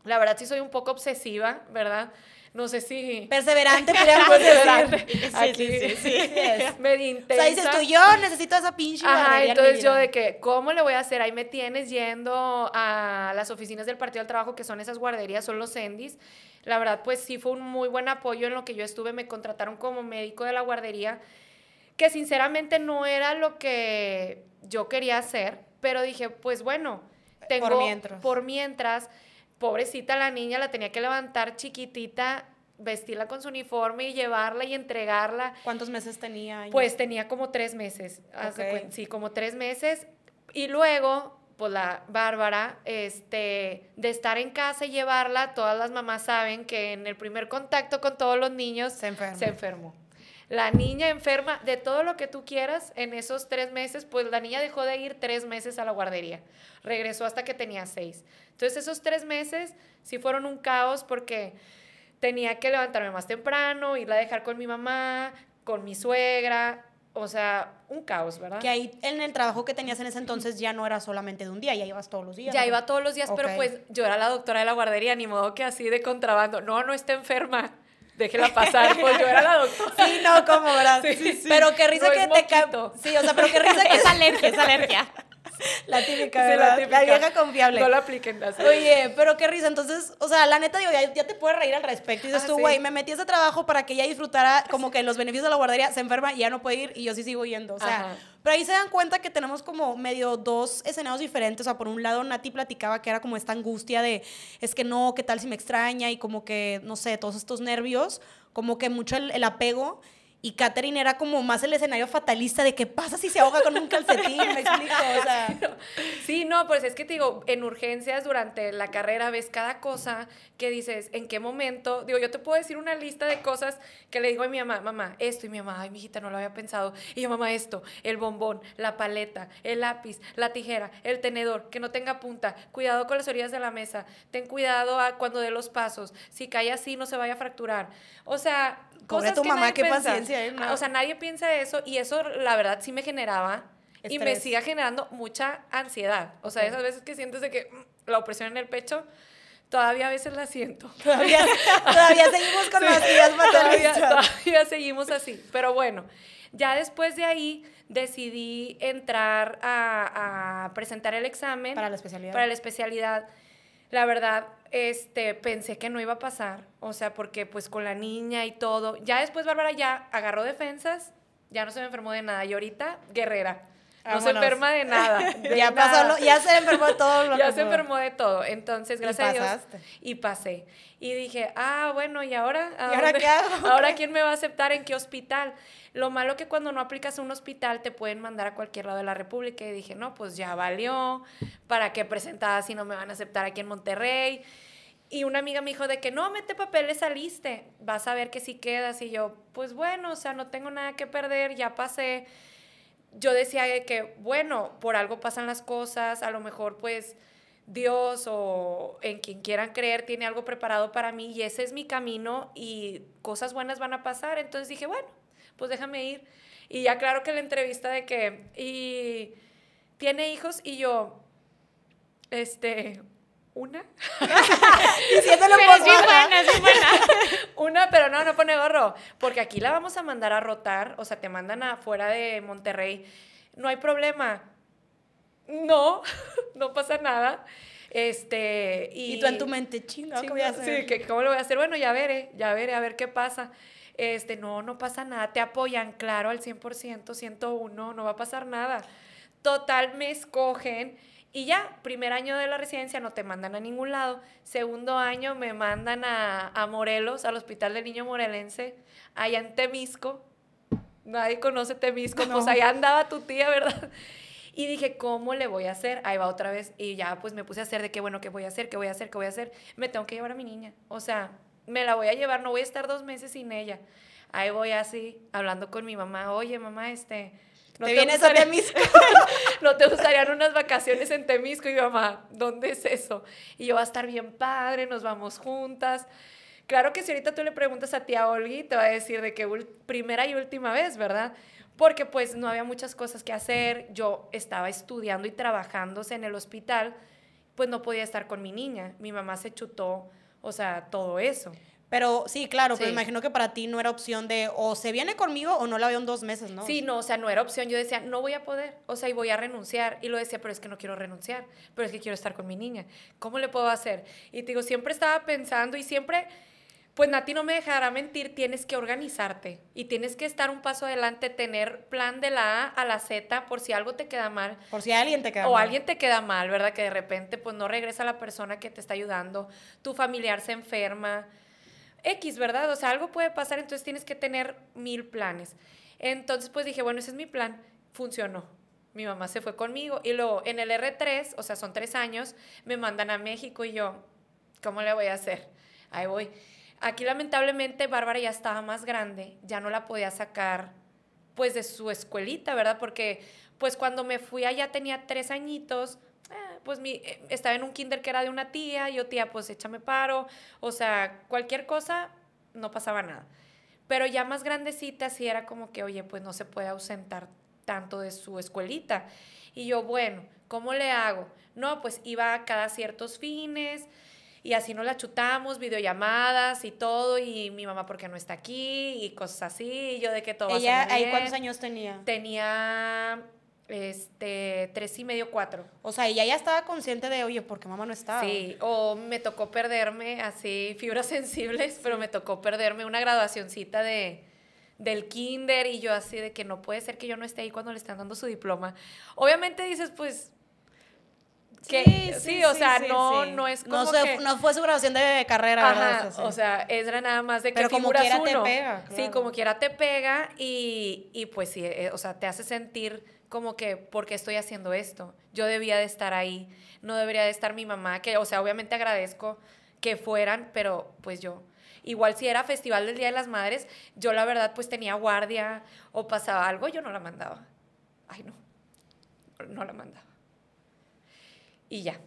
la verdad sí soy un poco obsesiva, ¿verdad? No sé si... Perseverante, podríamos Perseverante. decir. Aquí, sí, sí, sí, sí es. medio O intensa. sea, dices tú, yo necesito esa pinche Ajá, en entonces yo de que, ¿cómo le voy a hacer? Ahí me tienes yendo a las oficinas del Partido del Trabajo, que son esas guarderías, son los ENDIs. La verdad, pues sí fue un muy buen apoyo en lo que yo estuve. Me contrataron como médico de la guardería, que sinceramente no era lo que yo quería hacer, pero dije, pues bueno, tengo... Por mientras. Por mientras, pobrecita la niña, la tenía que levantar chiquitita, vestirla con su uniforme y llevarla y entregarla. ¿Cuántos meses tenía? años? Pues tenía como tres meses, haz de Ok. cuen- sí, como tres meses. Y luego, pues la Bárbara, este, de estar en casa y llevarla, todas las mamás saben que en el primer contacto con todos los niños Se enferma. se enfermó. La niña enferma de todo lo que tú quieras en esos tres meses, pues la niña dejó de ir tres meses a la guardería. Regresó hasta que tenía seis. Entonces esos tres meses sí fueron un caos porque tenía que levantarme más temprano, irla a dejar con mi mamá, con mi suegra, o sea, un caos, ¿verdad? Que ahí en el trabajo que tenías en ese entonces ya no era solamente de un día, ya ibas todos los días. Ya ¿no? iba todos los días, Ok. pero pues yo era la doctora de la guardería, ni modo que así de contrabando. No, no está enferma. Déjela pasar. Pues yo era la doctora. Sí, no, como, ¿verdad? Sí, sí, sí. Pero qué risa No que te. Sí, o sea, pero qué risa que Es alergia, es alergia. La típica, Sí. La, típica. vieja confiable. No la apliquen así. Oye, pero qué risa. Entonces, o sea, la neta, digo, ya, ya te puedes reír al respecto. Y dices Ah, tú, sí. güey, me metí a ese trabajo para que ella disfrutara como que los beneficios de la guardería. Se enferma y ya no puede ir y yo sí sigo yendo. O sea, Ajá. pero ahí se dan cuenta que tenemos como medio dos escenarios diferentes. O sea, por un lado, Nati platicaba que era como esta angustia de, es que no, ¿qué tal si me extraña? Y como que, no sé, todos estos nervios, como que mucho el, el apego. Y Katherine era como más el escenario fatalista de qué pasa si se ahoga con un calcetín, me explico, o sea. Sí, no, pues es que te digo, en urgencias durante la carrera ves cada cosa que dices, ¿en qué momento? Digo, yo te puedo decir una lista de cosas que le digo a mi mamá, mamá, esto, y mi mamá, ay, mi hijita, no lo había pensado. Y yo, mamá, esto, el bombón, la paleta, el lápiz, la tijera, el tenedor, que no tenga punta, cuidado con las orillas de la mesa, ten cuidado a cuando dé los pasos, si cae así no se vaya a fracturar. O sea, Pobre tu mamá, qué paciencia. ¿eh? O sea, nadie piensa eso y eso la verdad sí me generaba y me sigue generando mucha ansiedad. O sea, esas veces que sientes de que mm, la opresión en el pecho, todavía a veces la siento. Todavía, todavía seguimos con las ideas todavía, todavía seguimos así. Pero bueno, ya después de ahí decidí entrar a, a presentar el examen. Para la especialidad. Para la especialidad. La verdad, este, pensé que no iba a pasar, o sea, porque pues con la niña y todo. Ya después Bárbara ya agarró defensas, ya no se me enfermó de nada. Y ahorita, guerrera. No se enferma de nada. ya pasó, ya se enfermó de todo lo Ya se enfermó de todo. Entonces, gracias a Dios. Y pasé. Y dije, ah, bueno, ¿y ahora? ¿Y ahora qué hago? ¿Ahora quién me va a aceptar? ¿En qué hospital? Lo malo que cuando no aplicas a un hospital te pueden mandar a cualquier lado de la República. Y dije, no, pues ya valió. ¿Para qué presentada si no me van a aceptar aquí en Monterrey? Y una amiga me dijo de que no, mete papeles, saliste, vas a ver que sí quedas. Y yo, pues bueno, o sea, no tengo nada que perder, ya pasé. Yo decía que, bueno, por algo pasan las cosas, a lo mejor pues Dios o en quien quieran creer tiene algo preparado para mí y ese es mi camino y cosas buenas van a pasar. Entonces dije, bueno, pues déjame ir. Y ya claro que la entrevista de que, y tiene hijos y yo, este, una. Diciéndolo pero es buena, es buena. una, pero no, no pone gorro. Porque aquí la vamos a mandar a rotar, o sea, te mandan afuera de Monterrey. No hay problema. No, no pasa nada. Este, y, tú en tu mente, chinga, ¿qué voy a hacer? Sí, que, ¿cómo lo voy a hacer? Bueno, ya veré, ya veré, a ver qué pasa. Este, no, no pasa nada, te apoyan, claro, al 100%, 101, no va a pasar nada. Total, me escogen y ya, primer año de la residencia no te mandan a ningún lado. Segundo año me mandan a, Morelos, al Hospital del Niño Morelense, allá en Temisco. Nadie conoce Temisco, pues allá andaba tu tía, ¿verdad? Y dije, ¿cómo le voy a hacer? Ahí va otra vez. Y ya pues me puse a hacer de qué bueno, qué voy a hacer, qué voy a hacer, qué voy a hacer. Me tengo que llevar a mi niña. O sea, me la voy a llevar, no voy a estar dos meses sin ella. Ahí voy así, hablando con mi mamá, oye mamá, este, ¿No te, vienes a Temisco? ¿No te gustarían unas vacaciones en Temisco? Y mi mamá, ¿dónde es eso? Y yo, va a estar bien padre, nos vamos juntas. Claro que si ahorita tú le preguntas a tía Olgi, te va a decir de que primera y última vez, ¿verdad? Porque pues no había muchas cosas que hacer, yo estaba estudiando y trabajándose en el hospital, pues no podía estar con mi niña. Mi mamá se chutó, o sea, todo eso. Pero sí, claro, pero imagino que para ti no era opción de o se viene conmigo o no la veo en dos meses, ¿no? Sí, no, o sea, no era opción. Yo decía, no voy a poder, o sea, y voy a renunciar. Y lo decía, pero es que no quiero renunciar, pero es que quiero estar con mi niña. ¿Cómo le puedo hacer? Y te digo, siempre estaba pensando y siempre, pues Nati no me dejará mentir, tienes que organizarte y tienes que estar un paso adelante, tener plan de la A a la Z por si algo te queda mal. Por si alguien te queda mal. O alguien te queda mal, ¿verdad? Que de repente, pues no regresa la persona que te está ayudando, tu familiar se enferma X, ¿verdad? O sea, algo puede pasar, entonces tienes que tener mil planes. Entonces, pues dije, bueno, ese es mi plan, funcionó. Mi mamá se fue conmigo y luego en el R3, o sea, son tres años, me mandan a México y yo, ¿cómo le voy a hacer? Ahí voy. Aquí lamentablemente Bárbara ya estaba más grande, ya no la podía sacar pues de su escuelita, ¿verdad? Porque pues cuando me fui allá tenía tres añitos, pues mi, eh, estaba en un kinder que era de una tía, yo tía, pues échame paro, o sea, cualquier cosa, no pasaba nada. Pero ya más grandecita sí era como que, oye, pues no se puede ausentar tanto de su escuelita. Y yo, bueno, ¿cómo le hago? No, pues iba cada ciertos fines y así nos la chutamos, videollamadas y todo, y mi mamá porque no está aquí y cosas así, y yo de que todo ¿Ella ahí cuántos años tenía? Tenía este, tres y medio, cuatro. O sea, ella ya estaba consciente de, oye, porque mamá no estaba. Sí, o me tocó perderme así, fibras sensibles, pero me tocó perderme una graduacioncita de, del kinder y yo así de que no puede ser que yo no esté ahí cuando le están dando su diploma. Obviamente dices, pues, Que, Sí, sí, sí, o sea, sí, no, no es como No, se- que... no fue su grabación de carrera. Ajá, o sea, era nada más de que Pero como quiera te pega, Sí, como quiera te pega y, y pues sí, eh, o sea, te hace sentir como que, ¿por qué estoy haciendo esto? Yo debía de estar ahí, no debería de estar mi mamá, que, o sea, obviamente agradezco que fueran, pero pues yo... Igual si era festival del Día de las Madres, yo la verdad pues tenía guardia o pasaba algo, yo no la mandaba. Ay, no, no la mandaba. Y ya,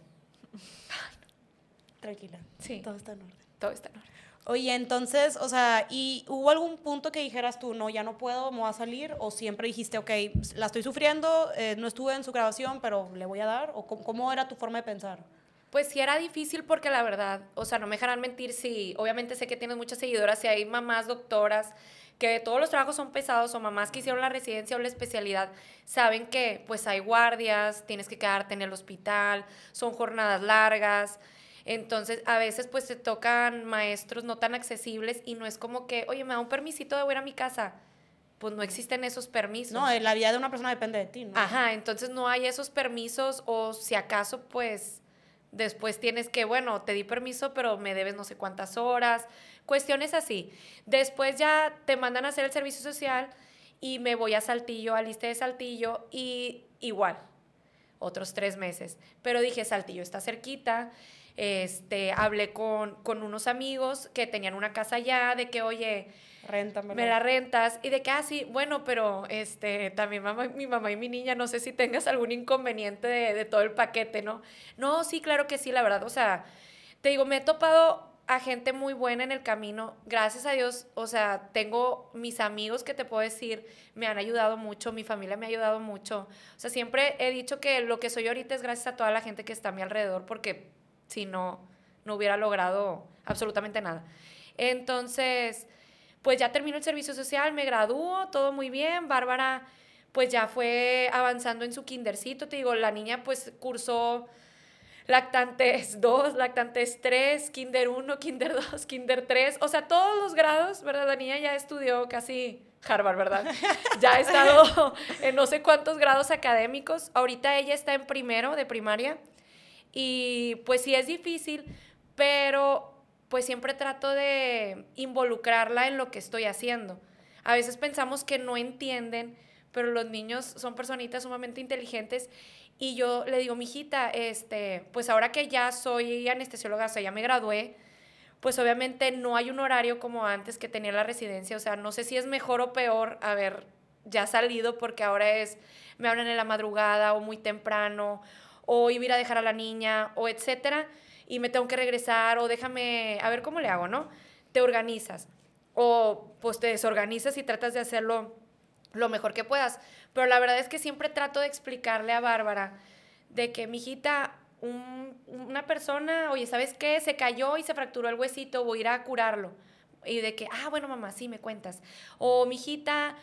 Tranquila. Sí. Todo está en orden. todo está en orden. Oye, entonces, o sea, ¿y hubo algún punto que dijeras tú, no, ya no puedo, me voy a salir? ¿O siempre dijiste, ok, la estoy sufriendo, eh, no estuve en su grabación, pero le voy a dar? ¿O cómo, cómo era tu forma de pensar? Pues sí era difícil porque la verdad, o sea, no me dejarán mentir si, obviamente sé que tienes muchas seguidoras, si hay mamás doctoras, que todos los trabajos son pesados o mamás que hicieron la residencia o la especialidad, saben que pues hay guardias, tienes que quedarte en el hospital, son jornadas largas. Entonces, a veces pues te tocan maestros no tan accesibles y no es como que, oye, me da un permisito de ir a mi casa. Pues no existen esos permisos. No, la vida de una persona depende de ti, ¿no? Ajá, entonces no hay esos permisos o si acaso pues después tienes que, bueno, te di permiso, pero me debes no sé cuántas horas, cuestiones así. Después ya te mandan a hacer el servicio social y me voy a Saltillo, a lista de Saltillo y igual, otros tres meses. Pero dije, Saltillo está cerquita. Este, hablé con, con unos amigos que tenían una casa allá, de que, oye, Réntamela. me la rentas y de que, ah, sí, bueno, pero este, también mamá, mi mamá y mi niña, no sé si tengas algún inconveniente de, de todo el paquete, ¿no? No, sí, claro que sí, la verdad, o sea, te digo, me he topado a gente muy buena en el camino, gracias a Dios, o sea, tengo mis amigos que te puedo decir, me han ayudado mucho, mi familia me ha ayudado mucho, o sea, siempre he dicho que lo que soy ahorita es gracias a toda la gente que está a mi alrededor, porque si no, no hubiera logrado absolutamente nada. Entonces, pues ya terminó el servicio social, me graduó, todo muy bien. Bárbara, pues ya fue avanzando en su kindercito. Te digo, la niña pues cursó lactantes 2, lactantes 3, kinder 1, kinder 2, kinder 3. O sea, todos los grados, ¿verdad? La niña ya estudió casi Harvard, ¿verdad? Ya ha estado en no sé cuántos grados académicos. Ahorita ella está en primero de primaria. Y pues sí es difícil, pero pues siempre trato de involucrarla en lo que estoy haciendo. A veces pensamos que no entienden, pero los niños son personitas sumamente inteligentes y yo le digo, mijita, este, pues ahora que ya soy anestesióloga, o sea, ya me gradué, pues obviamente no hay un horario como antes que tenía la residencia, o sea, no sé si es mejor o peor haber ya salido porque ahora es, me hablan en la madrugada o muy temprano, o ir a dejar a la niña, o etcétera, y me tengo que regresar, o déjame, a ver cómo le hago, ¿no? Te organizas, o pues te desorganizas y tratas de hacerlo lo mejor que puedas. Pero la verdad es que siempre trato de explicarle a Bárbara de que, mijita, un, una persona, oye, ¿sabes qué? Se cayó y se fracturó el huesito, voy a ir a curarlo. Y de que, ah, bueno, mamá, sí, me cuentas. O, mijita,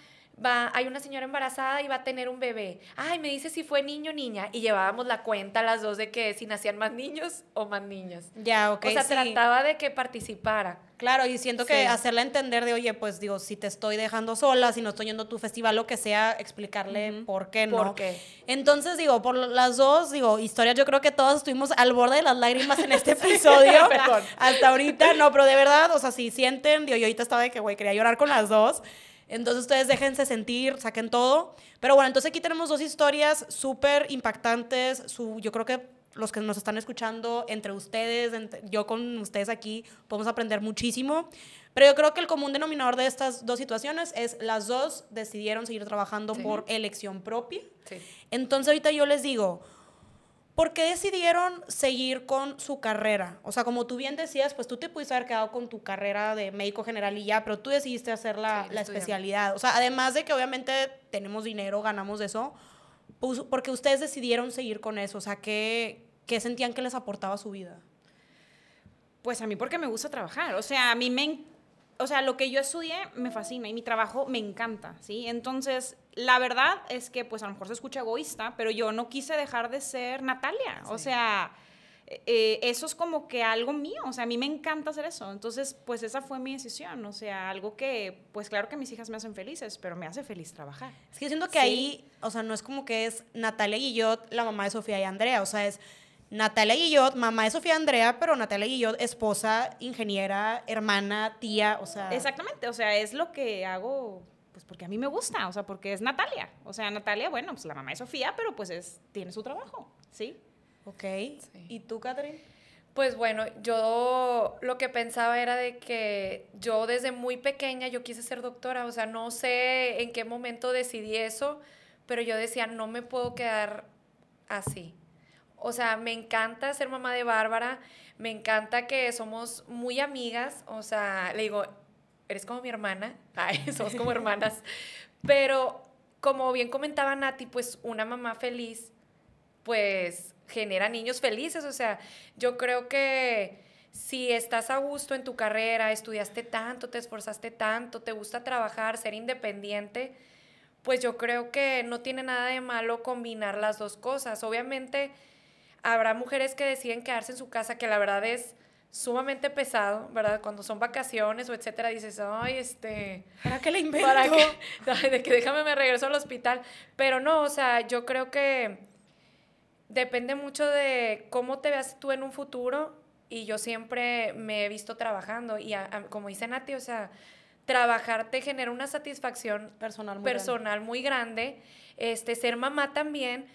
va, hay una señora embarazada y va a tener un bebé. Ay, me dice si fue niño o niña. Y llevábamos la cuenta las dos de que si nacían más niños o más niñas. Ya, ok. o sea, sí. trataba de que participara. Claro, y siento que Sí. hacerle entender de, oye, pues digo, si te estoy dejando sola, si no estoy yendo a tu festival, lo que sea, explicarle por qué no. ¿Por qué? Entonces, digo, por las dos, digo, historias, yo creo que todos estuvimos al borde de las lágrimas en este episodio. Hasta ahorita, no, pero de verdad, o sea, si sienten, digo, yo ahorita estaba de que, güey, quería llorar con las dos. Entonces ustedes déjense sentir, saquen todo. Pero bueno, entonces aquí tenemos dos historias súper impactantes. Su, yo creo que los que nos están escuchando, entre ustedes, entre- yo con ustedes aquí, podemos aprender muchísimo. Pero yo creo que el común denominador de estas dos situaciones es las dos decidieron seguir trabajando Sí. por elección propia. Sí. Entonces ahorita yo les digo, ¿por qué decidieron seguir con su carrera? O sea, como tú bien decías, pues tú te pudiste haber quedado con tu carrera de médico general y ya, pero tú decidiste hacer la, Sí, la estudiar. especialidad. O sea, además de que obviamente tenemos dinero, ganamos de eso, pues, porque ustedes decidieron seguir con eso. O sea, ¿qué, qué sentían que les aportaba su vida? Pues a mí porque me gusta trabajar. O sea, a mí me... O sea, lo que yo estudié me fascina y mi trabajo me encanta, ¿sí? Entonces, la verdad es que, pues a lo mejor se escucha egoísta, pero yo no quise dejar de ser Natalia. O sea, eh, eso es como que algo mío. O sea, a mí me encanta hacer eso. Entonces, pues esa fue mi decisión. O sea, algo que, pues claro que mis hijas me hacen felices, pero me hace feliz trabajar. Es que yo siento que Sí. ahí, o sea, no es como que es Natalia Guillot, la mamá de Sofía y Andrea, o sea, es Natalia Guillot, mamá de Sofía Andrea, pero Natalia Guillot, esposa, ingeniera, hermana, tía, o sea. Exactamente, o sea, es lo que hago, pues porque a mí me gusta, o sea, porque es Natalia. O sea, Natalia, bueno, pues la mamá de Sofía, pero pues es, tiene su trabajo, ¿sí? Ok. ¿Y tú, Catherine? Pues bueno, yo lo que pensaba era de que yo desde muy pequeña yo quise ser doctora, o sea, no sé en qué momento decidí eso, pero yo decía, no me puedo quedar así. O sea, me encanta ser mamá de Bárbara, me encanta que somos muy amigas, o sea, le digo, eres como mi hermana, ay, somos como hermanas, pero como bien comentaba Nati, pues una mamá feliz, pues genera niños felices, o sea, yo creo que si estás a gusto en tu carrera, estudiaste tanto, te esforzaste tanto, te gusta trabajar, ser independiente, pues yo creo que no tiene nada de malo combinar las dos cosas. Obviamente habrá mujeres que deciden quedarse en su casa, que la verdad es sumamente pesado, ¿verdad? Cuando son vacaciones o etcétera, dices, ay, este... ¿Para qué le invento? ¿Para qué? de que déjame me regreso al hospital. Pero no, o sea, yo creo que depende mucho de cómo te veas tú en un futuro y yo siempre me he visto trabajando y como dice Nati, o sea, trabajar te genera una satisfacción personal muy personal grande. muy grande, este, ser mamá también,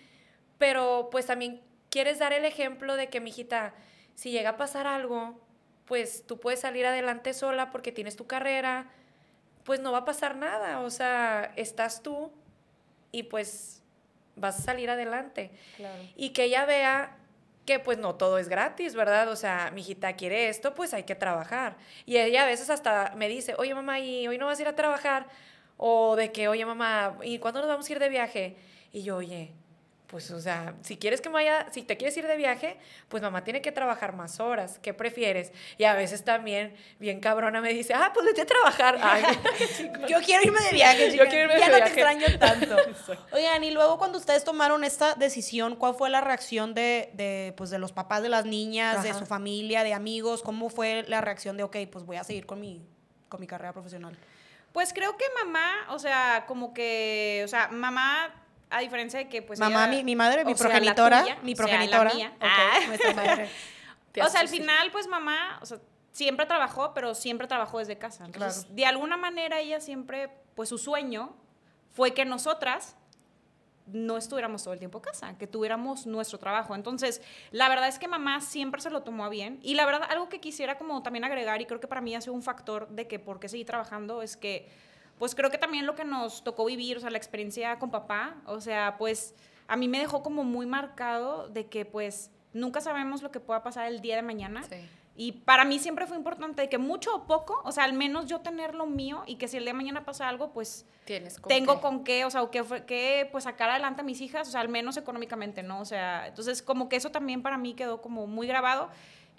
pero pues también quieres dar el ejemplo de que, mijita, si llega a pasar algo, pues tú puedes salir adelante sola porque tienes tu carrera, pues no va a pasar nada, o sea, estás tú y pues vas a salir adelante. Y que ella vea que pues no todo es gratis, ¿verdad? O sea, mi hijita quiere esto, pues hay que trabajar. Y ella a veces hasta me dice, oye mamá, ¿y hoy no vas a ir a trabajar? O de que, oye mamá, ¿y cuándo nos vamos a ir de viaje? Y yo, oye, pues, o sea, si quieres que vaya, si te quieres ir de viaje, pues mamá tiene que trabajar más horas. ¿Qué prefieres? Y a veces también, bien cabrona, me dice, ah, pues vete a trabajar. yo quiero irme de viaje, Yo quiero irme ya de no viaje. te extraño tanto. Oigan, y luego cuando ustedes tomaron esta decisión, ¿cuál fue la reacción de, de, pues, de los papás de las niñas, de su familia, de amigos? ¿Cómo fue la reacción de, ok, pues voy a seguir con mi, con mi carrera profesional? Pues creo que mamá, o sea, como que, o sea, mamá, a diferencia de que, pues. Mamá, ella- mi, mi madre, mi o sea, progenitora, tuya, mi o sea, la progenitora. mía. ok, Ah. madre. O sea, al final, pues mamá, o sea, siempre trabajó, pero siempre trabajó desde casa. Entonces, Claro. de alguna manera ella siempre, pues su sueño fue que nosotras no estuviéramos todo el tiempo en casa, que tuviéramos nuestro trabajo. Entonces, la verdad es que mamá siempre se lo tomó a bien. Y la verdad, algo que quisiera como también agregar, y creo que para mí ha sido un factor de que por qué seguí trabajando, es que, pues creo que también lo que nos tocó vivir, o sea, la experiencia con papá, o sea, pues a mí me dejó como muy marcado de que pues nunca sabemos lo que pueda pasar el día de mañana. Sí. Y para mí siempre fue importante de que mucho o poco, o sea, al menos yo tener lo mío y que si el día de mañana pasa algo, pues Tienes con tengo qué. con qué, o sea, o que, que pues sacar adelante a mis hijas, o sea, al menos económicamente, ¿no? O sea, entonces como que eso también para mí quedó como muy grabado.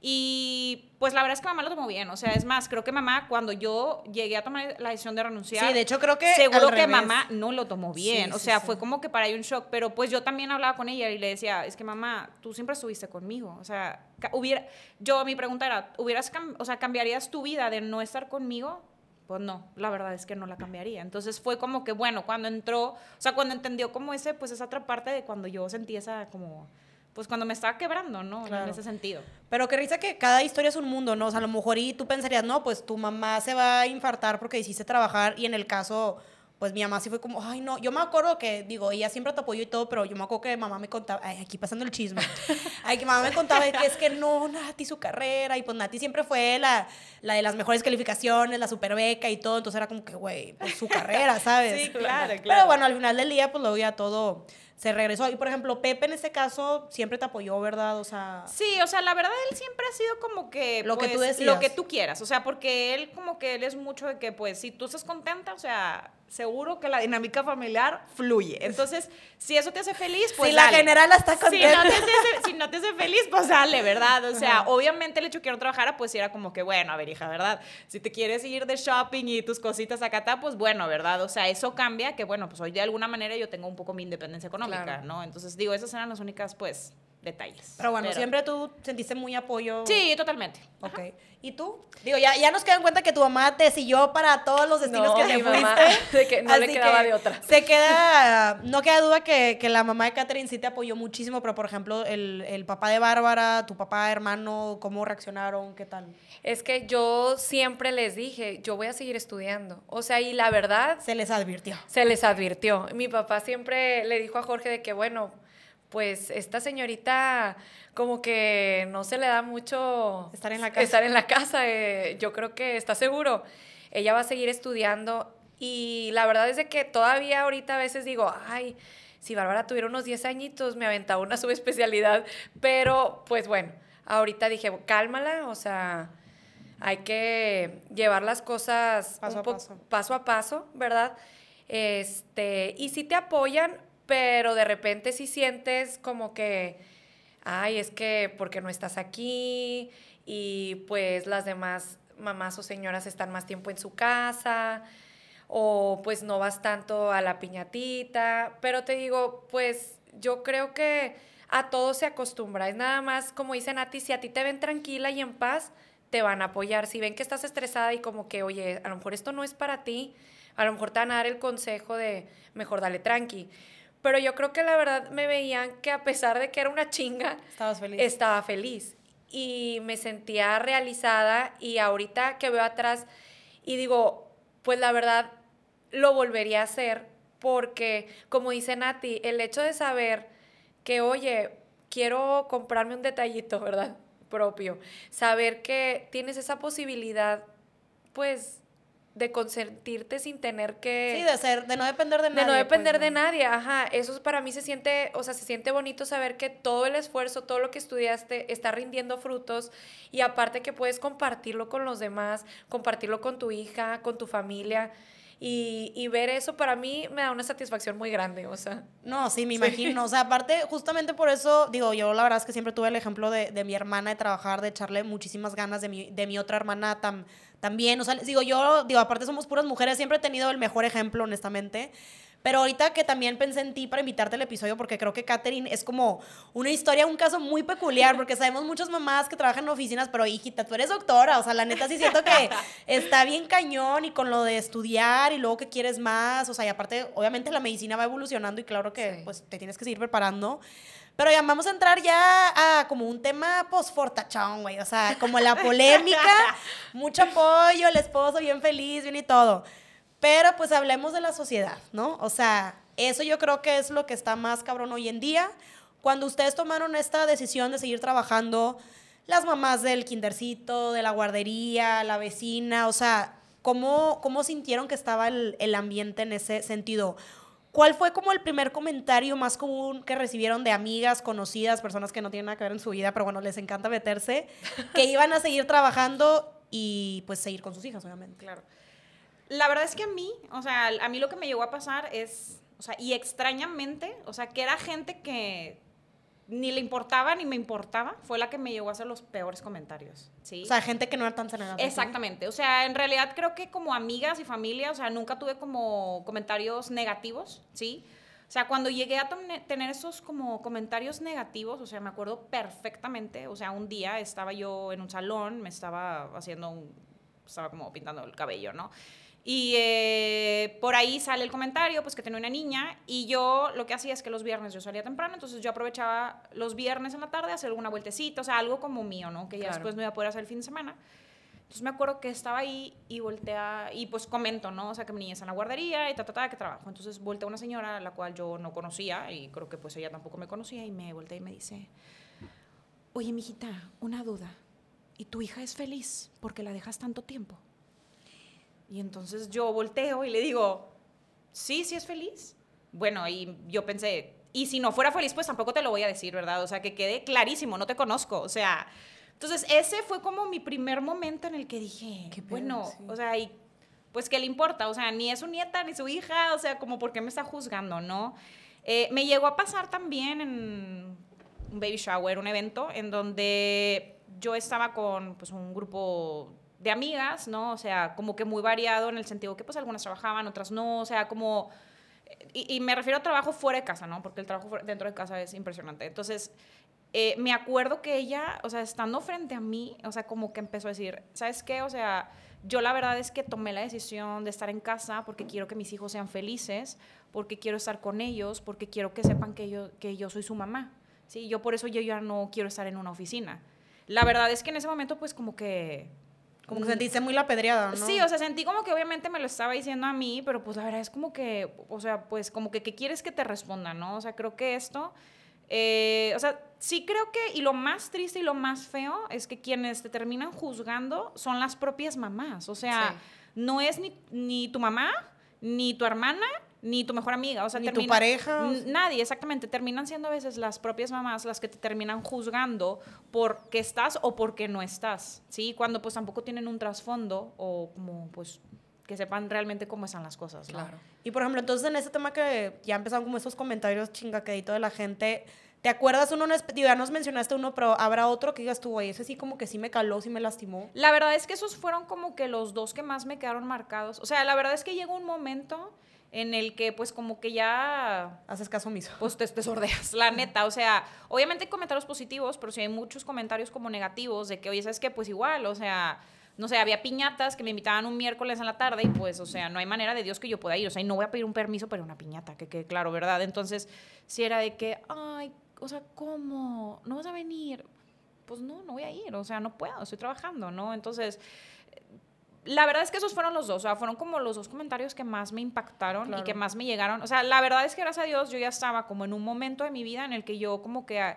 Y pues la verdad es que mamá lo tomó bien, o sea, es más, creo que mamá cuando yo llegué a tomar la decisión de renunciar, Sí, de hecho creo que seguro que revés. mamá no lo tomó bien, Sí, o sea, sí. fue como que para ella un shock, pero pues yo también hablaba con ella y le decía, es que mamá, tú siempre estuviste conmigo, o sea, hubiera, yo mi pregunta era, hubieras, o sea, cambiarías tu vida de no estar conmigo? Pues no, la verdad es que no la cambiaría. Entonces fue como que, bueno, cuando entró, o sea, cuando entendió como ese, pues esa otra parte de cuando yo sentí esa como, pues cuando me estaba quebrando, ¿no? Claro. En ese sentido. Pero qué risa que cada historia es un mundo, ¿no? O sea, a lo mejor y tú pensarías, no, pues tu mamá se va a infartar porque hiciste trabajar y en el caso, pues mi mamá sí fue como, ay, no, yo me acuerdo que, digo, ella siempre te apoyó y todo, pero yo me acuerdo que mamá me contaba, ay, aquí pasando el chisme, ay, que mamá me contaba que es que no, Nati, su carrera, y pues Nati siempre fue la, la de las mejores calificaciones, la super beca y todo, entonces era como que, güey, pues su carrera, ¿sabes? Sí, claro, Pero claro. bueno, al final del día, pues luego ya todo se regresó. Y por ejemplo, Pepe en este caso siempre te apoyó, ¿verdad? O sea... Sí, o sea, la verdad él siempre ha sido como que Lo que pues, tú decidas. lo que tú quieras, o sea, porque él como que él es mucho de que pues si tú estás contenta, o sea, seguro que la dinámica familiar fluye. Entonces, si eso te hace feliz, pues si la general está Si no, contenta. te hace, si no te hace feliz, pues dale, ¿verdad? O sea, obviamente el hecho de que no trabajara, pues era como que, bueno, a ver, hija, ¿verdad? Si te quieres ir de shopping y tus cositas acá, ta, pues bueno, ¿verdad? O sea, eso cambia, que bueno, pues hoy de alguna manera yo tengo un poco mi independencia económica, Claro. ¿no? Entonces, digo, esas eran las únicas, pues, detalles. Pero bueno, siempre tú sentiste muy apoyo. Sí, totalmente. Ok. ¿Y tú? Digo, ya, ya nos queda en cuenta que tu mamá te siguió para todos los destinos No, que te fuiste. de que no le Así quedaba que de otra. Se queda, no queda duda que, que la mamá de Catherine sí te apoyó muchísimo, pero por ejemplo, el, el papá de Bárbara, tu papá, hermano, ¿cómo reaccionaron? ¿Qué tal? Es que yo siempre les dije, yo voy a seguir estudiando. O sea, y la verdad, Se les advirtió. se les advirtió. Mi papá siempre le dijo a Jorge de que, bueno, pues esta señorita como que no se le da mucho Estar en la casa. Estar en la casa, eh, yo creo que está seguro. Ella va a seguir estudiando y la verdad es de que todavía ahorita a veces digo, ay, si Bárbara tuviera unos 10 añitos me aventaba una subespecialidad, pero pues bueno, ahorita dije, cálmala, o sea, hay que llevar las cosas Paso un a paso. paso a paso, ¿verdad? Este, y sí te apoyan, pero de repente sí sientes como que, ay, es que porque no estás aquí y pues las demás mamás o señoras están más tiempo en su casa o pues no vas tanto a la piñatita, pero te digo, pues yo creo que a todo se acostumbra, es nada más como dice Nati, si a ti te ven tranquila y en paz, te van a apoyar, si ven que estás estresada y como que, oye, a lo mejor esto no es para ti, a lo mejor te van a dar el consejo de mejor dale tranqui. Pero yo creo que la verdad me veían que a pesar de que era una chinga, ¿Estabas feliz? estaba feliz y me sentía realizada y ahorita que veo atrás y digo, pues la verdad lo volvería a hacer porque, como dice Nati, el hecho de saber que, oye, quiero comprarme un detallito, ¿verdad? Propio, saber que tienes esa posibilidad, pues, de consentirte sin tener que... Sí, de ser, de no depender de nadie. De no depender pues, de ¿no? nadie, ajá. Eso para mí se siente, o sea, se siente bonito saber que todo el esfuerzo, todo lo que estudiaste está rindiendo frutos y aparte que puedes compartirlo con los demás, compartirlo con tu hija, con tu familia y, y ver eso para mí me da una satisfacción muy grande, o sea. No, sí, me imagino. O sea, aparte, justamente por eso, digo, yo la verdad es que siempre tuve el ejemplo de, de mi hermana de trabajar, de echarle muchísimas ganas, de mi, de mi otra hermana tam- también. O sea, les digo, yo, digo, aparte somos puras mujeres, siempre he tenido el mejor ejemplo, honestamente. Pero ahorita que también pensé en ti para invitarte al episodio, porque creo que Katherine es como una historia, un caso muy peculiar, porque sabemos muchas mamás que trabajan en oficinas, pero hijita, tú eres doctora, o sea, la neta sí siento que está bien cañón y con lo de estudiar y luego que quieres más, o sea, y aparte, obviamente la medicina va evolucionando y claro que Sí. pues te tienes que seguir preparando. Pero ya vamos a entrar ya a como un tema post-fortachón, güey. O sea, como la polémica, mucho apoyo, el esposo bien feliz, bien y todo. Pero pues hablemos de la sociedad, ¿no? O sea, eso yo creo que es lo que está más cabrón hoy en día. Cuando ustedes tomaron esta decisión de seguir trabajando, las mamás del kindercito, de la guardería, la vecina, o sea, ¿cómo, cómo sintieron que estaba el, el ambiente en ese sentido? ¿Cuál fue como el primer comentario más común que recibieron de amigas, conocidas, personas que no tienen nada que ver en su vida, pero bueno, les encanta meterse, que iban a seguir trabajando y pues seguir con sus hijas, obviamente? Claro. La verdad es que a mí, o sea, a mí lo que me llegó a pasar es, o sea, y extrañamente, o sea, que era gente que ni le importaba ni me importaba, fue la que me llegó a hacer los peores comentarios, ¿sí? O sea, gente que no era tan cenada. Exactamente, o sea, en realidad creo que como amigas y familia, o sea, nunca tuve como comentarios negativos, ¿sí? O sea, cuando llegué a tener esos como comentarios negativos, o sea, me acuerdo perfectamente, o sea, un día estaba yo en un salón, me estaba haciendo un, estaba como pintando el cabello, ¿no? Y eh, por ahí sale el comentario, pues que tenía una niña, y yo lo que hacía es que los viernes yo salía temprano, entonces yo aprovechaba los viernes en la tarde a hacer alguna vueltecita, o sea, algo como mío, ¿no? Que ya Claro. después no iba a poder hacer el fin de semana. Entonces me acuerdo que estaba ahí y voltea, y pues comento, ¿no? O sea, que mi niña está en la guardería y ta, ta, ta, que trabajo. Entonces voltea una señora a la cual yo no conocía y creo que pues ella tampoco me conocía y me voltea y me dice, oye, mijita, una duda. ¿Y tu hija es feliz porque la dejas tanto tiempo? Y entonces yo volteo y le digo, sí, sí es feliz. Bueno, y yo pensé, y si no fuera feliz, pues tampoco te lo voy a decir, ¿verdad? O sea, que quede clarísimo, no te conozco. O sea, entonces ese fue como mi primer momento en el que dije, Qué pedo, bueno, sí. o sea, y pues qué le importa, o sea, ni es su nieta ni su hija, o sea, como por qué me está juzgando, ¿no? Eh, me llegó a pasar también en un baby shower, un evento en donde yo estaba con pues un grupo de amigas, ¿no? O sea, como que muy variado en el sentido que pues algunas trabajaban, otras no, o sea, como y, y me refiero a trabajo fuera de casa, ¿no? Porque el trabajo dentro de casa es impresionante. Entonces, eh, me acuerdo que ella, o sea, estando frente a mí, o sea, como que empezó a decir, ¿sabes qué? O sea, yo la verdad es que tomé la decisión de estar en casa porque quiero que mis hijos sean felices, porque quiero estar con ellos, porque quiero que sepan que yo, que yo soy su mamá. Sí, yo por eso yo ya no quiero estar en una oficina. La verdad es que en ese momento, pues como que como que sentiste muy la pedreada, ¿no? Sí, o sea, sentí como que obviamente me lo estaba diciendo a mí, pero pues la verdad es como que, o sea, pues como que, ¿qué quieres que te responda, no? O sea, creo que esto, eh, o sea, sí creo que, y lo más triste y lo más feo es que quienes te terminan juzgando son las propias mamás. O sea, no es ni, ni tu mamá, ni tu hermana, ni tu mejor amiga, o sea, ni tu pareja. Nadie, exactamente. Terminan siendo a veces las propias mamás las que te terminan juzgando por qué estás o por qué no estás, ¿sí? Cuando pues tampoco tienen un trasfondo o como pues que sepan realmente cómo están las cosas. Claro. Y por ejemplo, entonces en este tema que ya empezaron como esos comentarios chingaquedito de la gente, ¿te acuerdas uno? Ya nos mencionaste uno, pero habrá otro que digas tú, güey, ese sí como que sí me caló, sí me lastimó. La verdad es que esos fueron como que los dos que más me quedaron marcados. O sea, la verdad es que llegó un momento en el que pues como que ya... Haces caso omiso. Pues te, te sordeas, la neta. O sea, obviamente hay comentarios positivos, pero sí hay muchos comentarios como negativos de que, oye, ¿sabes qué? Pues igual, o sea, no sé, había piñatas que me invitaban un miércoles en la tarde y pues, o sea, no hay manera de Dios que yo pueda ir. O sea, y no voy a pedir un permiso para una piñata, que quede claro, ¿verdad? Entonces, si era de que, ay, o sea, ¿cómo? ¿No vas a venir? Pues no, no voy a ir, o sea, no puedo, estoy trabajando, ¿no? Entonces la verdad es que esos fueron los dos, o sea, fueron como los dos comentarios que más me impactaron y que más me llegaron. O sea, la verdad es que gracias a Dios yo ya estaba como en un momento de mi vida en el que yo como que,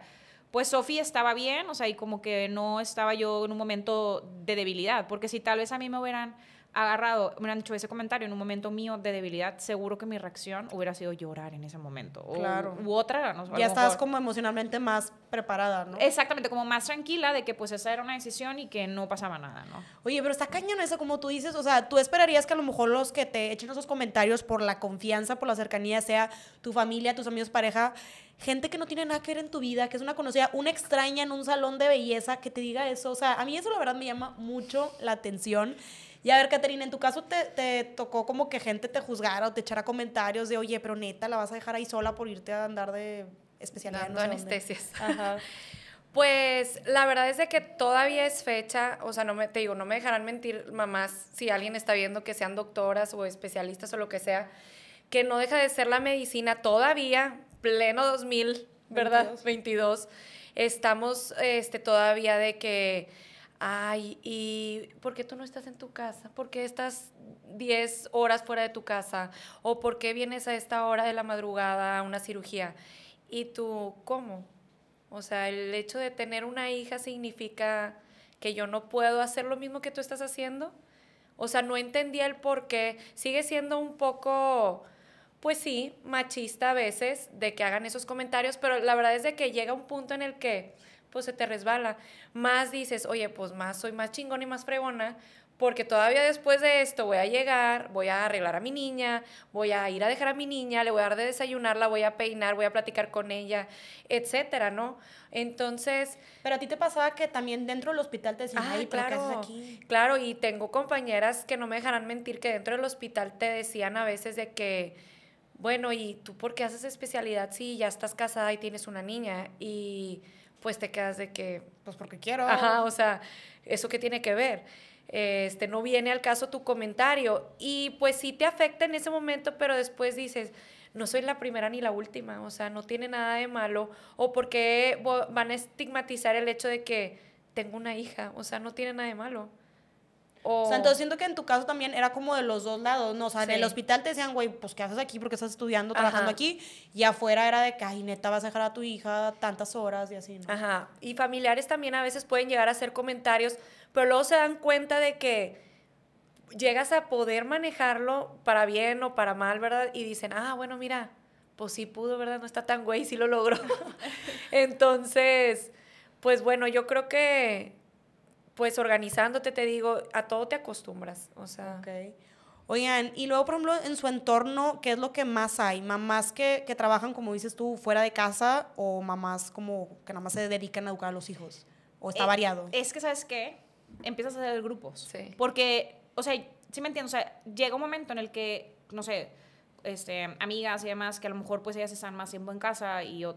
pues Sofía estaba bien, o sea, y como que no estaba yo en un momento de debilidad, porque si tal vez a mí me hubieran agarrado, me han dicho ese comentario en un momento mío de debilidad, seguro que mi reacción hubiera sido llorar en ese momento. Claro. U, otra, ¿no? Ya estás como emocionalmente más preparada, ¿no? Exactamente, como más tranquila de que pues esa era una decisión y que no pasaba nada, ¿no? Oye, pero está cañón eso, como tú dices, o sea, tú esperarías que a lo mejor los que te echen esos comentarios por la confianza, por la cercanía, sea tu familia, tus amigos, pareja, gente que no tiene nada que ver en tu vida, que es una conocida, una extraña en un salón de belleza, que te diga eso, o sea, a mí eso la verdad me llama mucho la atención. Y a ver, Caterina, en tu caso te, te, tocó como que gente te juzgara o te echara comentarios de, oye, pero neta, la vas a dejar ahí sola por irte a andar de especialidad. Dando anestesias. Ajá. Pues la verdad es de que todavía es fecha, o sea, no me, te digo, no me dejarán mentir mamás si alguien está viendo que sean doctoras o especialistas o lo que sea, que no deja de ser la medicina todavía, pleno 2000, ¿verdad? 22. 22 estamos este, todavía de que ay, ¿y por qué tú no estás en tu casa? ¿Por qué estás 10 horas fuera de tu casa? ¿O por qué vienes a esta hora de la madrugada a una cirugía? ¿Y tú cómo? O sea, el hecho de tener una hija significa que yo no puedo hacer lo mismo que tú estás haciendo. O sea, no entendía el por qué. Sigue siendo un poco, pues sí, machista a veces de que hagan esos comentarios, pero la verdad es de que llega un punto en el que pues se te resbala. Más dices, oye, pues más soy más chingón y más fregona, porque todavía después de esto voy a llegar, voy a arreglar a mi niña, voy a ir a dejar a mi niña, le voy a dar de desayunar, la voy a peinar, voy a platicar con ella, etcétera, ¿no? Entonces... Pero a ti te pasaba que también dentro del hospital te decían, ay, claro, aquí? Claro, y tengo compañeras que no me dejarán mentir que dentro del hospital te decían a veces de que, bueno, ¿y tú por qué haces especialidad si ya estás casada y tienes una niña? Y pues te quedas de que, pues porque quiero. Ajá, o sea, ¿eso qué tiene que ver? Este, no viene al caso tu comentario. Y pues sí te afecta en ese momento, pero después dices, no soy la primera ni la última, o sea, no tiene nada de malo. O porque van a estigmatizar el hecho de que tengo una hija, o sea, no tiene nada de malo. O... sea, entonces siento que en tu caso también era como de los dos lados, ¿no? O sea, en el hospital te decían, güey, pues ¿qué haces aquí? Porque estás estudiando, trabajando aquí. Y afuera era de que, ay, neta, vas a dejar a tu hija tantas horas y así, ¿no? Ajá. Y familiares también a veces pueden llegar a hacer comentarios, pero luego se dan cuenta de que llegas a poder manejarlo para bien o para mal, ¿verdad? Y dicen, ah, bueno, mira, pues sí pudo, ¿verdad? No está tan güey, sí lo logró. Entonces, pues bueno, yo creo que pues organizándote, te digo, a todo te acostumbras, o sea. Okay. Oigan, y luego, por ejemplo, en su entorno, ¿qué es lo que más hay? ¿Mamás que, que, trabajan, como dices tú, fuera de casa o mamás como que nada más se dedican a educar a los hijos? ¿O está eh, variado? Es que, ¿sabes qué? Empiezas a hacer grupos. Sí. Porque, o sea, sí me entiendo, o sea, llega un momento en el que, no sé, este, amigas y demás, que a lo mejor pues ellas están más tiempo en casa y yo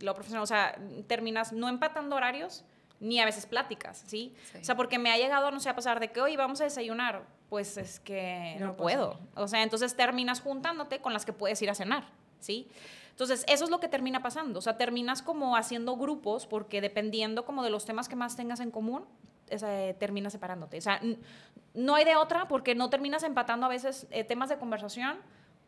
lo profesional, o sea, terminas no empatando horarios ni a veces pláticas, ¿sí? Sí. O sea, porque me ha llegado, no sé, a pasar de que, oye, vamos a desayunar, pues es que No puedo. O sea, entonces terminas juntándote con las que puedes ir a cenar, ¿sí? Entonces, eso es lo que termina pasando. O sea, terminas como haciendo grupos porque dependiendo como de los temas que más tengas en común, esa, eh, terminas separándote. O sea, no hay de otra porque no terminas empatando a veces eh, temas de conversación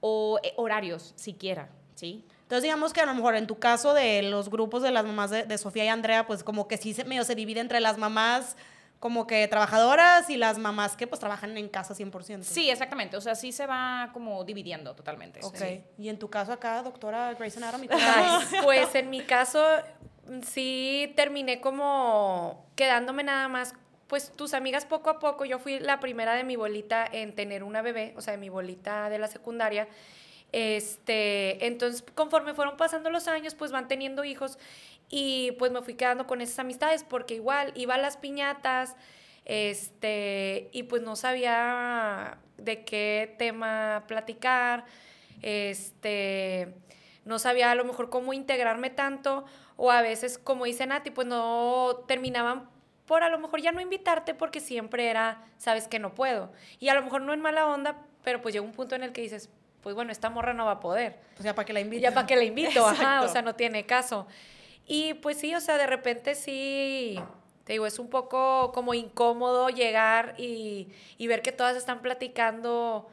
o eh, horarios siquiera, ¿sí? Entonces, digamos que a lo mejor en tu caso de los grupos de las mamás de, de Sofía y Andrea, pues como que sí se, medio se divide entre las mamás como que trabajadoras y las mamás que pues trabajan en casa 100%. Sí, exactamente. O sea, sí se va como dividiendo totalmente. Ok. sí. Y en tu caso acá, doctora Grace Anatomy. Pues en mi caso sí terminé como quedándome nada más, pues tus amigas poco a poco, yo fui la primera de mi bolita en tener una bebé, o sea, de mi bolita de la secundaria. Este, entonces conforme fueron pasando los años, pues van teniendo hijos y pues me fui quedando con esas amistades porque igual iba a las piñatas, este, y pues no sabía de qué tema platicar, este, no sabía a lo mejor cómo integrarme tanto, o a veces, como dice Nati, pues no terminaban por a lo mejor ya no invitarte porque siempre era, sabes que no puedo. Y a lo mejor no en mala onda, pero pues llega un punto en el que dices, pues bueno, esta morra no va a poder. Pues ya para que la invite. Ya para que la invito, ajá, o sea, no tiene caso. Y pues sí, o sea, de repente sí, te digo, es un poco como incómodo llegar y, y ver que todas están platicando,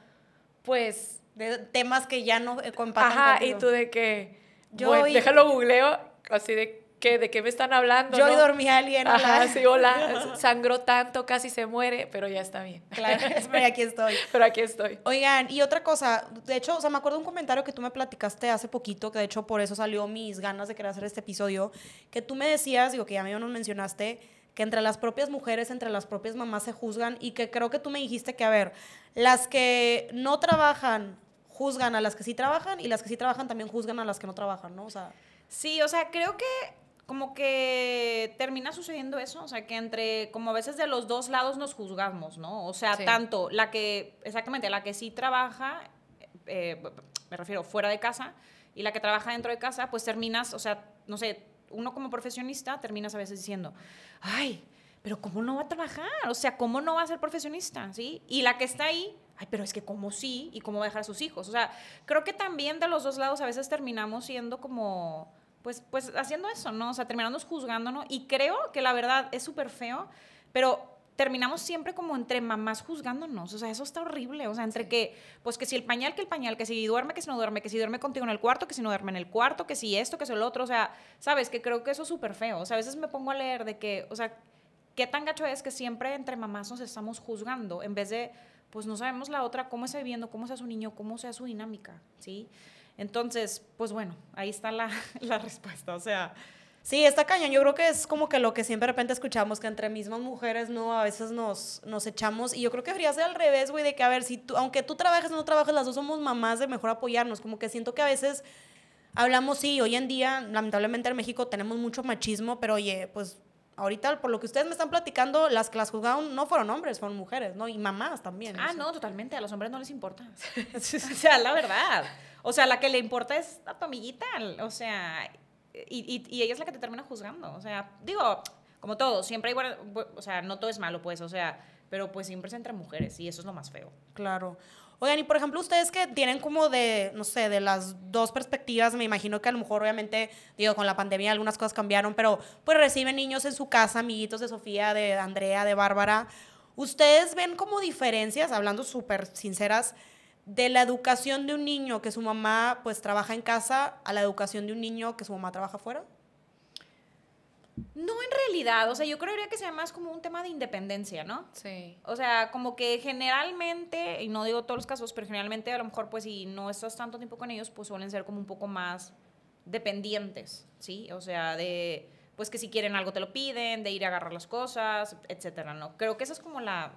pues, De temas que ya no eh, compatan ajá, contigo. y tú de que, Yo bueno, y- déjalo googleo, así de que, de qué me están hablando, Yo ¿no? dormí a alguien. Ajá, hola. sí, hola, sangró tanto, casi se muere, pero ya está bien. Claro, pero aquí estoy. Pero aquí estoy. Oigan, y otra cosa, de hecho, o sea, me acuerdo de un comentario que tú me platicaste hace poquito, que de hecho por eso salió mis ganas de querer hacer este episodio, que tú me decías, digo que ya me nos mencionaste, que entre las propias mujeres, entre las propias mamás se juzgan y que creo que tú me dijiste que, a ver, las que no trabajan juzgan a las que sí trabajan y las que sí trabajan también juzgan a las que no trabajan, ¿no? O sea, Sí, o sea, creo que como que termina sucediendo eso, o sea, que entre, como a veces de los dos lados nos juzgamos, ¿no? O sea, Sí. tanto la que, exactamente, la que sí trabaja, eh, me refiero fuera de casa, y la que trabaja dentro de casa, pues terminas, o sea, no sé, uno como profesionista terminas a veces diciendo, ay, pero ¿cómo no va a trabajar? O sea, ¿cómo no va a ser profesionista? ¿Sí? Y la que está ahí, ay, pero es que cómo sí y cómo va a dejar a sus hijos. O sea, creo que también de los dos lados a veces terminamos siendo como, pues, pues haciendo eso, ¿no? O sea, terminamos juzgándonos. Y creo que la verdad es súper feo, pero terminamos siempre como entre mamás juzgándonos. O sea, eso está horrible. O sea, entre que, pues que si el pañal, que el pañal, que si duerme, que si no duerme, que si duerme contigo en el cuarto, que si no duerme en el cuarto, que si esto, que si lo otro. O sea, sabes que creo que eso es súper feo. O sea, a veces me pongo a leer de que, o sea, qué tan gacho es que siempre entre mamás nos estamos juzgando en vez de, pues no sabemos la otra cómo está viviendo, cómo sea su niño, cómo sea su dinámica, ¿sí? Entonces, pues bueno, ahí está la, la respuesta. O sea, Sí, está cañón. Yo creo que es como que lo que siempre de repente escuchamos, que entre mismas mujeres, ¿no? A veces nos, nos echamos. Y yo creo que debería ser al revés, güey, de que, a ver, si tú, aunque tú trabajes o no trabajes, las dos somos mamás, de mejor apoyarnos. Como que siento que a veces hablamos, sí, hoy en día, lamentablemente en México tenemos mucho machismo, pero oye, pues ahorita, por lo que ustedes me están platicando, las que las juzgaron no fueron hombres, fueron mujeres, ¿no? Y mamás también. ah, o sea. no, totalmente, a los hombres no les importa. o sea, la verdad. O sea, la que le importa es a tu amiguita, o sea, y, y, y ella es la que te termina juzgando. O sea, digo, como todo, siempre hay, o sea, no todo es malo, pues, o sea, pero pues siempre es entre mujeres y eso es lo más feo. Claro. Oigan, y por ejemplo, ustedes que tienen como de, no sé, de las dos perspectivas, me imagino que a lo mejor, obviamente, digo, con la pandemia algunas cosas cambiaron, pero pues reciben niños en su casa, amiguitos de Sofía, de Andrea, de Bárbara. ¿Ustedes ven como diferencias, hablando súper sinceras, de la educación de un niño que su mamá pues trabaja en casa a la educación de un niño que su mamá trabaja afuera? No en realidad, o sea, yo creería que sea más como un tema de independencia, ¿no? Sí. O sea, como que generalmente, y no digo todos los casos, pero generalmente a lo mejor pues si no estás tanto tiempo con ellos, pues suelen ser como un poco más dependientes, ¿sí? O sea, de, pues que si quieren algo te lo piden, de ir a agarrar las cosas, etcétera, ¿no? Creo que esa es como la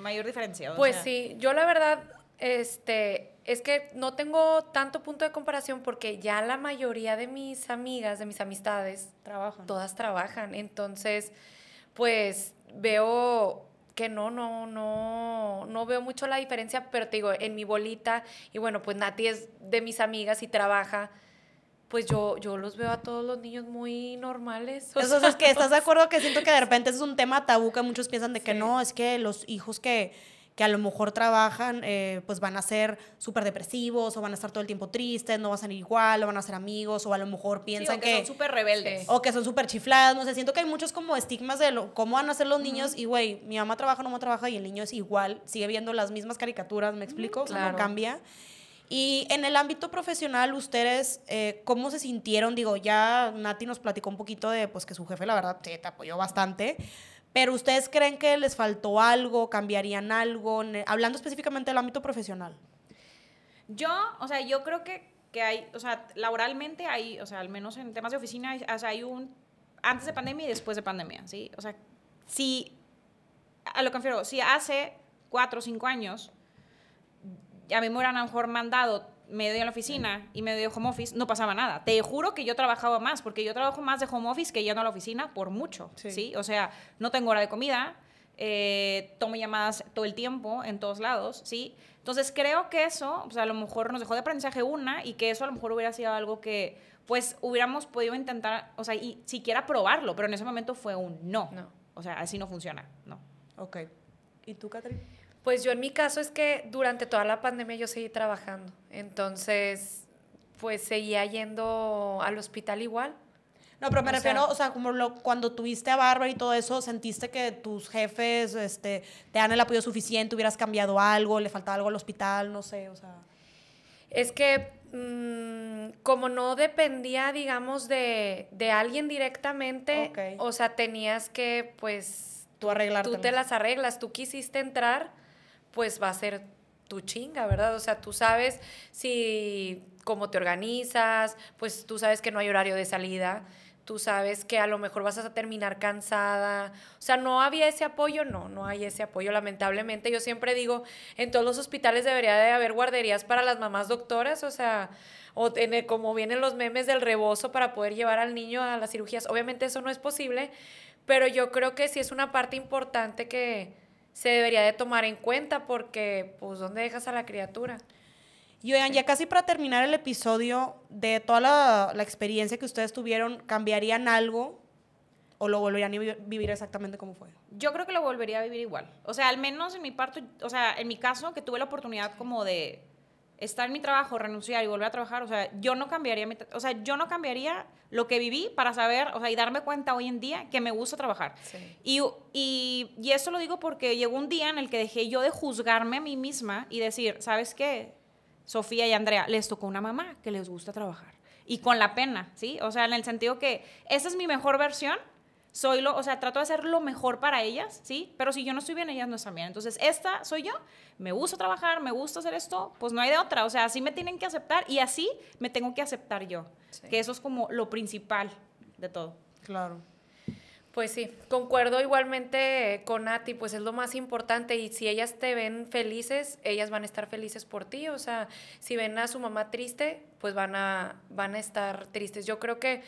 mayor diferencia. o Pues sea, sí, yo la verdad, este, es que no tengo tanto punto de comparación porque ya la mayoría de mis amigas, de mis amistades, Trabajan. todas trabajan. Entonces, pues veo que no, no, no, no veo mucho la diferencia, pero te digo, en mi bolita, y bueno, pues Nati es de mis amigas y trabaja, pues yo, yo los veo a todos los niños muy normales. o Eso sea, es que estás de acuerdo que siento que de repente es un tema tabú que muchos piensan de que Sí. no, es que los hijos que, que a lo mejor trabajan, eh, pues van a ser súper depresivos o van a estar todo el tiempo tristes, no van a ser igual, o van a ser amigos, o a lo mejor Sí, piensan o que... son súper rebeldes. Sí. o que son súper chifladas, no sé, siento que hay muchos como estigmas de lo, cómo van a ser los niños y, güey, mi mamá trabaja, no me trabaja y el niño es igual, sigue viendo las mismas caricaturas, ¿me explico? O sea, no cambia. Y en el ámbito profesional, ustedes, eh, ¿cómo se sintieron? Digo, ya Nati nos platicó un poquito de, pues, que su jefe, la verdad, sí, te apoyó bastante. Pero ¿ustedes creen que les faltó algo? ¿Cambiarían algo? Hablando específicamente del ámbito profesional. Yo, o sea, yo creo que, que hay, o sea, laboralmente hay, o sea, al menos en temas de oficina, hay, o sea, hay un antes de pandemia y después de pandemia, ¿sí? O sea, si, a lo que refiero, si hace cuatro o cinco años, a mí me hubieran a lo mejor mandado medio en la oficina y medio home office, no pasaba nada. Te juro que yo trabajaba más, porque yo trabajo más de home office que yendo a la oficina por mucho, Sí. ¿sí? O sea, no tengo hora de comida, eh, tomo llamadas todo el tiempo, en todos lados, ¿sí? Entonces creo que eso, o sea, a lo mejor nos dejó de aprendizaje una y que eso a lo mejor hubiera sido algo que, pues, hubiéramos podido intentar, o sea, y siquiera probarlo, pero en ese momento fue un no. No. O sea, así no funciona, no. Ok. ¿Y tú, Catherine? Pues yo en mi caso es que durante toda la pandemia yo seguí trabajando. Entonces, pues seguía yendo al hospital igual. No, pero me O refiero, sea- o sea, como lo, cuando tuviste a Bárbara y todo eso, ¿sentiste que tus jefes este, te dan el apoyo suficiente? ¿Hubieras cambiado algo? ¿Le faltaba algo al hospital? No sé, o sea... Es que mm, como no dependía, digamos, de, de alguien directamente, Ok. o sea, tenías que, pues, Tú arreglártelas. tú te las arreglas, tú quisiste entrar, pues va a ser tu chinga, ¿verdad? O sea, tú sabes si cómo te organizas, pues tú sabes que no hay horario de salida, tú sabes que a lo mejor vas a terminar cansada. O sea, no había ese apoyo, no, no hay ese apoyo, lamentablemente. Yo siempre digo, en todos los hospitales debería de haber guarderías para las mamás doctoras, o sea, o en como vienen los memes del rebozo para poder llevar al niño a las cirugías. Obviamente eso no es posible, pero yo creo que sí es una parte importante que se debería de tomar en cuenta porque, pues, ¿dónde dejas a la criatura? Y oigan, ya casi para terminar el episodio, de toda la, la experiencia que ustedes tuvieron, ¿cambiarían algo o lo volverían a vi- vivir exactamente como fue? Yo creo que lo volvería a vivir igual. O sea, al menos en mi parte, o sea, en mi caso, que tuve la oportunidad como de estar en mi trabajo, renunciar y volver a trabajar, o sea, yo no cambiaría, mi o sea, yo no cambiaría lo que viví para saber, o sea, y darme cuenta hoy en día que me gusta trabajar. Sí. Y, y, y eso lo digo porque llegó un día en el que dejé yo de juzgarme a mí misma y decir, ¿sabes qué? Sofía y Andrea, les tocó una mamá que les gusta trabajar. Y con la pena, ¿sí? O sea, en el sentido que esa es mi mejor versión, soy lo, o sea, trato de hacer lo mejor para ellas, ¿sí? Pero si yo no estoy bien, ellas no están bien. Entonces, esta soy yo, me gusta trabajar, me gusta hacer esto, pues no hay de otra. O sea, así me tienen que aceptar y así me tengo que aceptar yo. Sí. Que eso es como lo principal de todo. Claro. Pues sí, concuerdo igualmente con Nati, pues es lo más importante y si ellas te ven felices, ellas van a estar felices por ti, o sea, si ven a su mamá triste, pues van a, van a estar tristes. Yo creo que,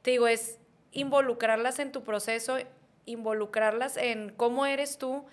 te digo, es involucrarlas en tu proceso, involucrarlas en cómo eres tú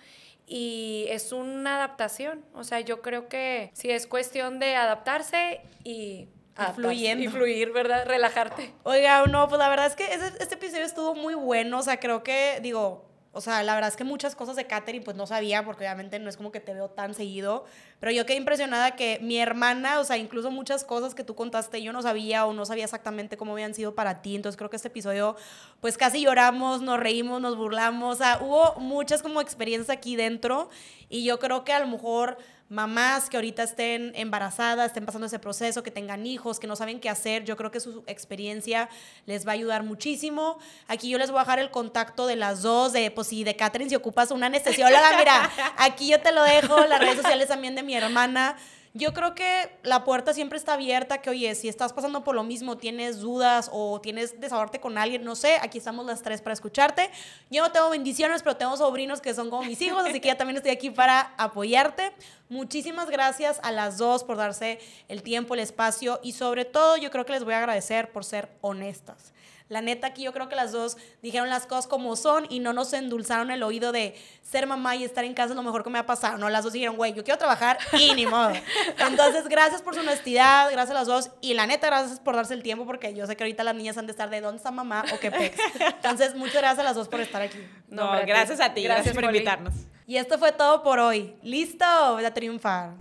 y es una adaptación, o sea, yo creo que sí es cuestión de adaptarse y... fluyendo. Y fluir, ¿verdad? Relajarte. Oiga, no, pues la verdad es que ese- este episodio estuvo muy bueno. O sea, creo que, digo, o sea, la verdad es que muchas cosas de Katherine pues no sabía, porque obviamente no es como que te veo tan seguido. Pero yo quedé impresionada que mi hermana, o sea, incluso muchas cosas que tú contaste, yo no sabía o no sabía exactamente cómo habían sido para ti. Entonces creo que este episodio, pues casi lloramos, nos reímos, nos burlamos. O sea, hubo muchas como experiencias aquí dentro. Y yo creo que a lo mejor mamás que ahorita estén embarazadas, estén pasando ese proceso, que tengan hijos, que no saben qué hacer, yo creo que su experiencia les va a ayudar muchísimo. Aquí yo les voy a dejar el contacto de las dos, de pues si de Catherine si ocupas una anestesióloga, mira, aquí yo te lo dejo, las redes sociales también de mi hermana. Yo creo que la puerta siempre está abierta, que oye, si estás pasando por lo mismo, tienes dudas o tienes desahogarte con alguien, no sé, aquí estamos las tres para escucharte. Yo no tengo bendiciones, pero tengo sobrinos que son como mis hijos, así que ya también estoy aquí para apoyarte. Muchísimas gracias a las dos por darse el tiempo, el espacio y sobre todo yo creo que les voy a agradecer por ser honestas. La neta, aquí yo creo que las dos dijeron las cosas como son y no nos endulzaron el oído de ser mamá y estar en casa es lo mejor que me ha pasado. No, las dos dijeron, güey, yo quiero trabajar y ni modo. Entonces, gracias por su honestidad, gracias a las dos. Y la neta, gracias por darse el tiempo porque yo sé que ahorita las niñas han de estar de dónde está mamá o qué pex. Entonces, muchas gracias a las dos por estar aquí. No, gracias a ti, gracias, por invitarnos. Y esto fue todo por hoy. ¡Listo! Voy a triunfar.